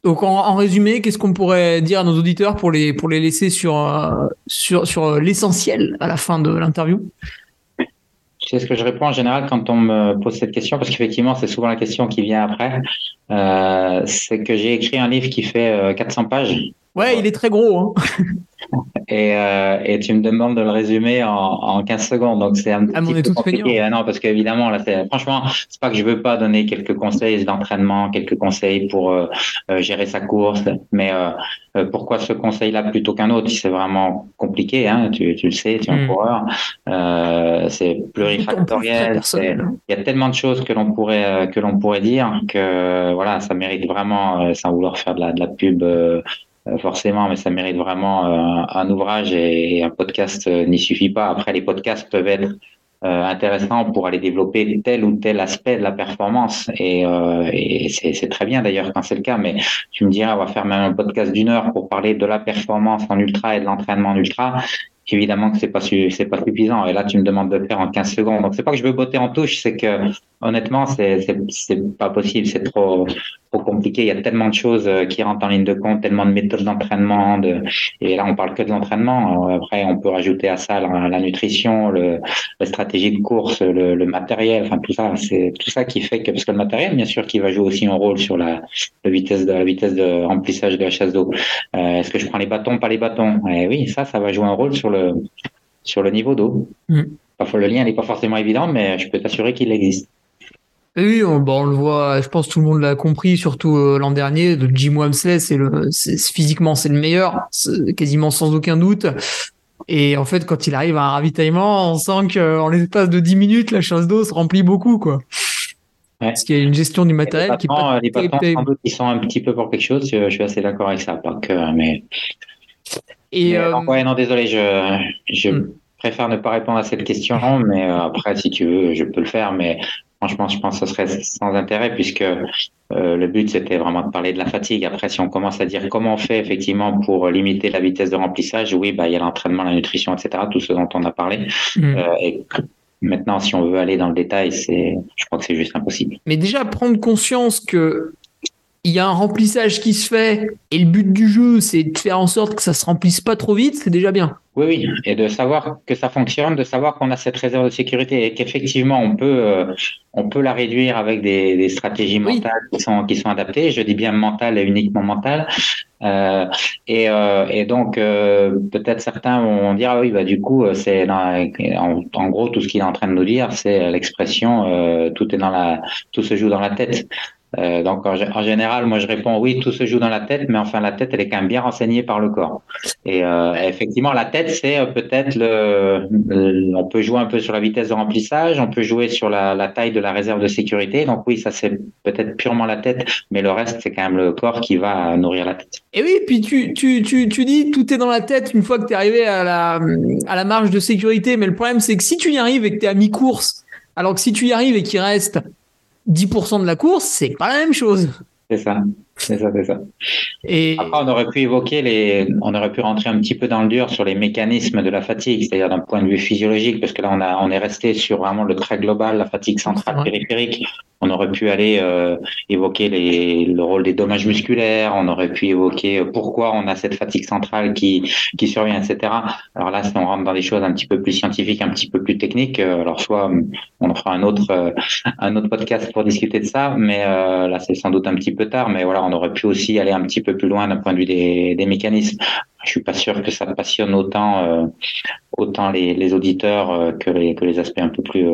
Donc en, en résumé, qu'est-ce qu'on pourrait dire à nos auditeurs pour les pour les laisser sur sur sur l'essentiel à la fin de l'interview? C'est ce que je réponds en général quand on me pose cette question, parce qu'effectivement, c'est souvent la question qui vient après. Euh, c'est que j'ai écrit un livre qui fait 400 pages. Ouais, il est très gros. Hein. et, euh, et tu me demandes de le résumer en, en 15 secondes. Donc c'est un ah, petit peu compliqué. Ah non, parce qu'évidemment, là, franchement, c'est pas que je veux pas donner quelques conseils d'entraînement, quelques conseils pour euh, euh gérer sa course, mais euh, pourquoi ce conseil-là plutôt qu'un autre? C'est vraiment compliqué, hein, tu, tu le sais, tu es un hmm. coureur. C'est plurifactoriel. Il y a tellement de choses que l'on pourrait que l'on pourrait dire que voilà, ça mérite vraiment, sans vouloir faire de la, de la pub forcément, mais ça mérite vraiment euh, un ouvrage et, un podcast euh, n'y suffit pas. Après, les podcasts peuvent être intéressants pour aller développer tel ou tel aspect de la performance et, et c'est très bien d'ailleurs quand c'est le cas. Mais tu me dirais, on va faire même un podcast d'une heure pour parler de la performance en ultra et de l'entraînement en ultra évidemment que c'est pas c'est pas suffisant. Et là tu me demandes de le faire en 15 secondes. Donc c'est pas que je veux botter en touche c'est que honnêtement c'est c'est pas possible. C'est trop trop compliqué. Il y a tellement de choses euh, qui rentrent en ligne de compte tellement de méthodes d'entraînement de et là on parle que de l'entraînement. Après on peut rajouter à ça la, nutrition le la stratégie de course le, le matériel enfin tout ça. C'est tout ça qui fait que parce que le matériel bien sûr qui va jouer aussi un rôle sur la, la vitesse de la vitesse de remplissage de la chasse d'eau. Euh, est-ce que je prends les bâtons pas les bâtons? Et eh oui ça ça va jouer un rôle sur sur le niveau d'eau. Mm. Parfois, le lien n'est pas forcément évident, mais je peux t'assurer qu'il existe. Oui, on, bon, on, le voit, je pense que tout le monde l'a compris, surtout euh, l'an dernier, de Jim Wamsley, c'est le, physiquement, c'est le meilleur, quasiment sans aucun doute. Et en fait, quand il arrive à un ravitaillement, on sent qu'en l'espace de 10 minutes, la chasse d'eau se remplit beaucoup, quoi. Parce qu'il y a une gestion du matériel qui est pas Les bâtons, ils sont un petit peu pour quelque chose, je suis assez d'accord avec ça, pas que, mais et euh, non, désolé, je, je hmm. préfère ne pas répondre à cette question, mais euh, après, si tu veux, je peux le faire, mais franchement, je pense que ce serait sans intérêt puisque euh, le but c'était vraiment de parler de la fatigue. Après, si on commence à dire comment on fait effectivement pour limiter la vitesse de remplissage, oui, bah il y a l'entraînement, la nutrition, etc., tout ce dont on a parlé. Hmm. et maintenant, si on veut aller dans le détail, c'est, je crois que c'est juste impossible. Mais déjà prendre conscience que il y a un remplissage qui se fait et le but du jeu c'est de faire en sorte que ça se remplisse pas trop vite, c'est déjà bien. Oui, oui, et de savoir que ça fonctionne, de savoir qu'on a cette réserve de sécurité et qu'effectivement on peut euh, on peut la réduire avec des, des stratégies mentales qui sont qui sont adaptées. Je dis bien mentales et uniquement mentales. Euh, et, euh, et donc euh, peut-être certains vont dire ah oui bah du coup c'est en, en, gros tout ce qu'il est en train de nous dire c'est l'expression tout est dans la tout se joue dans la tête. Euh, donc en, général, moi je réponds oui, tout se joue dans la tête, mais enfin la tête, elle est quand même bien renseignée par le corps. Et euh, effectivement, la tête, c'est euh, peut-être le, on peut jouer un peu sur la vitesse de remplissage, on peut jouer sur la, la taille de la réserve de sécurité. Donc oui, ça c'est peut-être purement la tête, mais le reste c'est quand même le corps qui va nourrir la tête. Et oui, puis tu tu tu tu dis tout est dans la tête une fois que tu es arrivé à la à la marge de sécurité, mais le problème c'est que si tu y arrives et que tu es à mi-course, alors que si tu y arrives et qu'il reste 10% de la course, c'est pas la même chose. C'est ça, c'est ça, c'est ça. Et après, on aurait pu évoquer les, on aurait pu rentrer un petit peu dans le dur sur les mécanismes de la fatigue, c'est-à-dire d'un point de vue physiologique, parce que là, on a, on est resté sur vraiment le trait global, la fatigue centrale périphérique. On aurait pu aller euh, évoquer les, le rôle des dommages musculaires, on aurait pu évoquer euh, pourquoi on a cette fatigue centrale qui, qui survient, etc. Alors là, si on rentre dans des choses un petit peu plus scientifiques, un petit peu plus techniques, euh, alors soit on fera un autre, un autre podcast pour discuter de ça, mais là, c'est sans doute un petit peu tard, mais voilà, on aurait pu aussi aller un petit peu plus loin d'un point de vue des, des mécanismes. Je suis pas sûr que ça passionne autant, autant les, les auditeurs que les, que les aspects un peu plus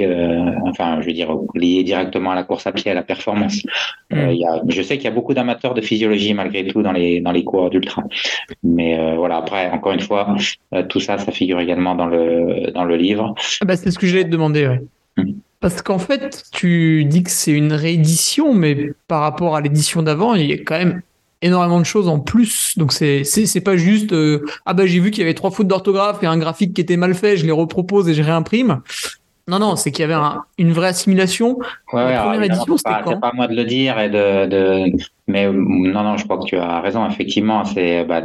euh, enfin, je veux dire, lié directement à la course à pied, à la performance. Euh, y a, je sais qu'il y a beaucoup d'amateurs de physiologie malgré tout dans les dans les cours d'ultra. Mais euh, voilà, après, encore une fois, tout ça, ça figure également dans le dans le livre. Ah bah, c'est ce que j'allais te demander. Ouais. Hum. Parce qu'en fait, tu dis que c'est une réédition, mais par rapport à l'édition d'avant, il y a quand même énormément de choses en plus. Donc c'est c'est pas juste ah bah j'ai vu qu'il y avait trois fautes d'orthographe et un graphique qui était mal fait, je les repropose et je réimprime. Non, non, c'est qu'il y avait une vraie assimilation. Ouais, la première édition, c'était quand C'est pas à moi de le dire et de, de, mais euh, non, non, je crois que tu as raison. Effectivement, c'est bah,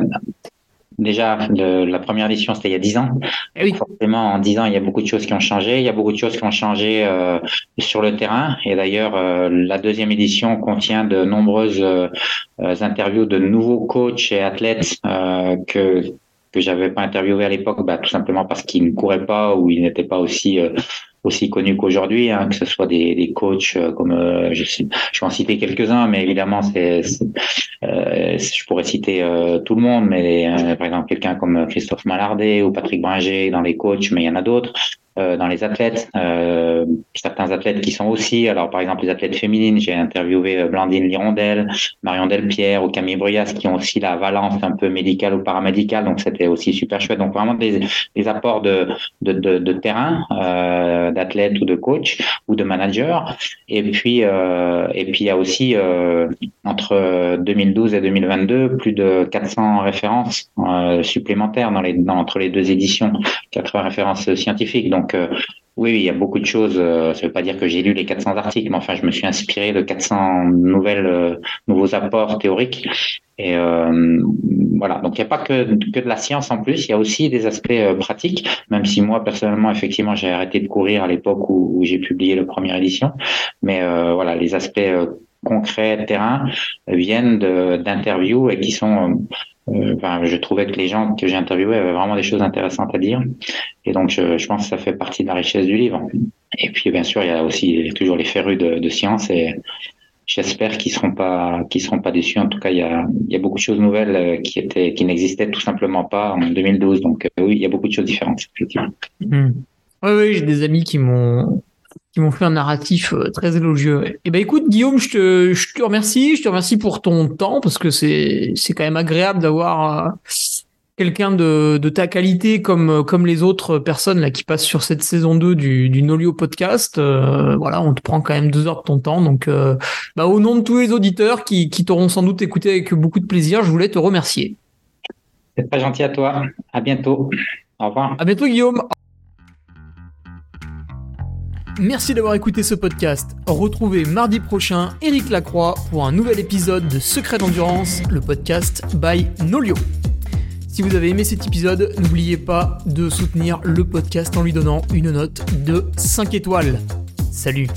déjà la première édition, c'était il y a dix ans. Et eh oui. Forcément, en dix ans, il y a beaucoup de choses qui ont changé. Il y a beaucoup de choses qui ont changé euh, sur le terrain. Et d'ailleurs, euh, la deuxième édition contient de nombreuses interviews de nouveaux coachs et athlètes que que j'avais pas interviewé à l'époque, bah, tout simplement parce qu'il ne courait pas ou il n'était pas aussi aussi connu qu'aujourd'hui, hein, que ce soit des, des coachs euh, comme euh, je, je vais en citer quelques-uns, mais évidemment c'est, euh, je pourrais citer euh, tout le monde, mais par exemple quelqu'un comme Christophe Mallardet ou Patrick Bringer dans les coachs, mais il y en a d'autres. Euh, dans les athlètes, euh, certains athlètes qui sont aussi, alors par exemple les athlètes féminines, j'ai interviewé euh, Blandine Lirondelle, Marion Delpierre ou Camille Bruyas qui ont aussi la valence un peu médicale ou paramédicale, donc c'était aussi super chouette. Donc vraiment des, des apports de, de, de, terrain, euh, d'athlètes ou de coachs ou de managers. Et puis euh, et puis il y a aussi entre 2012 et 2022 plus de 400 références supplémentaires dans les dans, entre les deux éditions, 80 références scientifiques. Donc donc, euh, oui, il y a beaucoup de choses. Euh, ça ne veut pas dire que j'ai lu les 400 articles, mais enfin, je me suis inspiré de 400 nouvelles, euh, nouveaux apports théoriques. Et voilà. Donc, il n'y a pas que, que de la science en plus. Il y a aussi des aspects pratiques. Même si moi, personnellement, effectivement, j'ai arrêté de courir à l'époque où, j'ai publié la première édition. Mais voilà, les aspects concrets, terrain, viennent d'interviews et qui sont euh, je trouvais que les gens que j'ai interviewés avaient vraiment des choses intéressantes à dire. Et donc, je, pense que ça fait partie de la richesse du livre. Et puis, bien sûr, il y a aussi toujours les férus de, science et j'espère qu'ils seront pas, qu'ils seront pas déçus. En tout cas, il y a, il y a beaucoup de choses nouvelles euh, qui étaient, qui n'existaient tout simplement pas en 2012. Donc, euh, oui, il y a beaucoup de choses différentes, effectivement. Mmh. Oui, oui, j'ai des amis qui m'ont qui m'ont fait un narratif euh, très élogieux. Et eh ben écoute Guillaume, je te, je te remercie, je te remercie pour ton temps parce que c'est c'est quand même agréable d'avoir euh, quelqu'un de, de ta qualité comme comme les autres personnes là qui passent sur cette saison 2 du du Nolio podcast. Euh, voilà, on te prend quand même deux heures de ton temps. Donc bah, au nom de tous les auditeurs qui qui t'auront sans doute écouté avec beaucoup de plaisir, je voulais te remercier. C'est pas gentil à toi. À bientôt. Au revoir. À bientôt Guillaume. Merci d'avoir écouté ce podcast. Retrouvez mardi prochain Eric Lacroix pour un nouvel épisode de Secret d'endurance, le podcast by Nolio. Si vous avez aimé cet épisode, n'oubliez pas de soutenir le podcast en lui donnant une note de 5 étoiles. Salut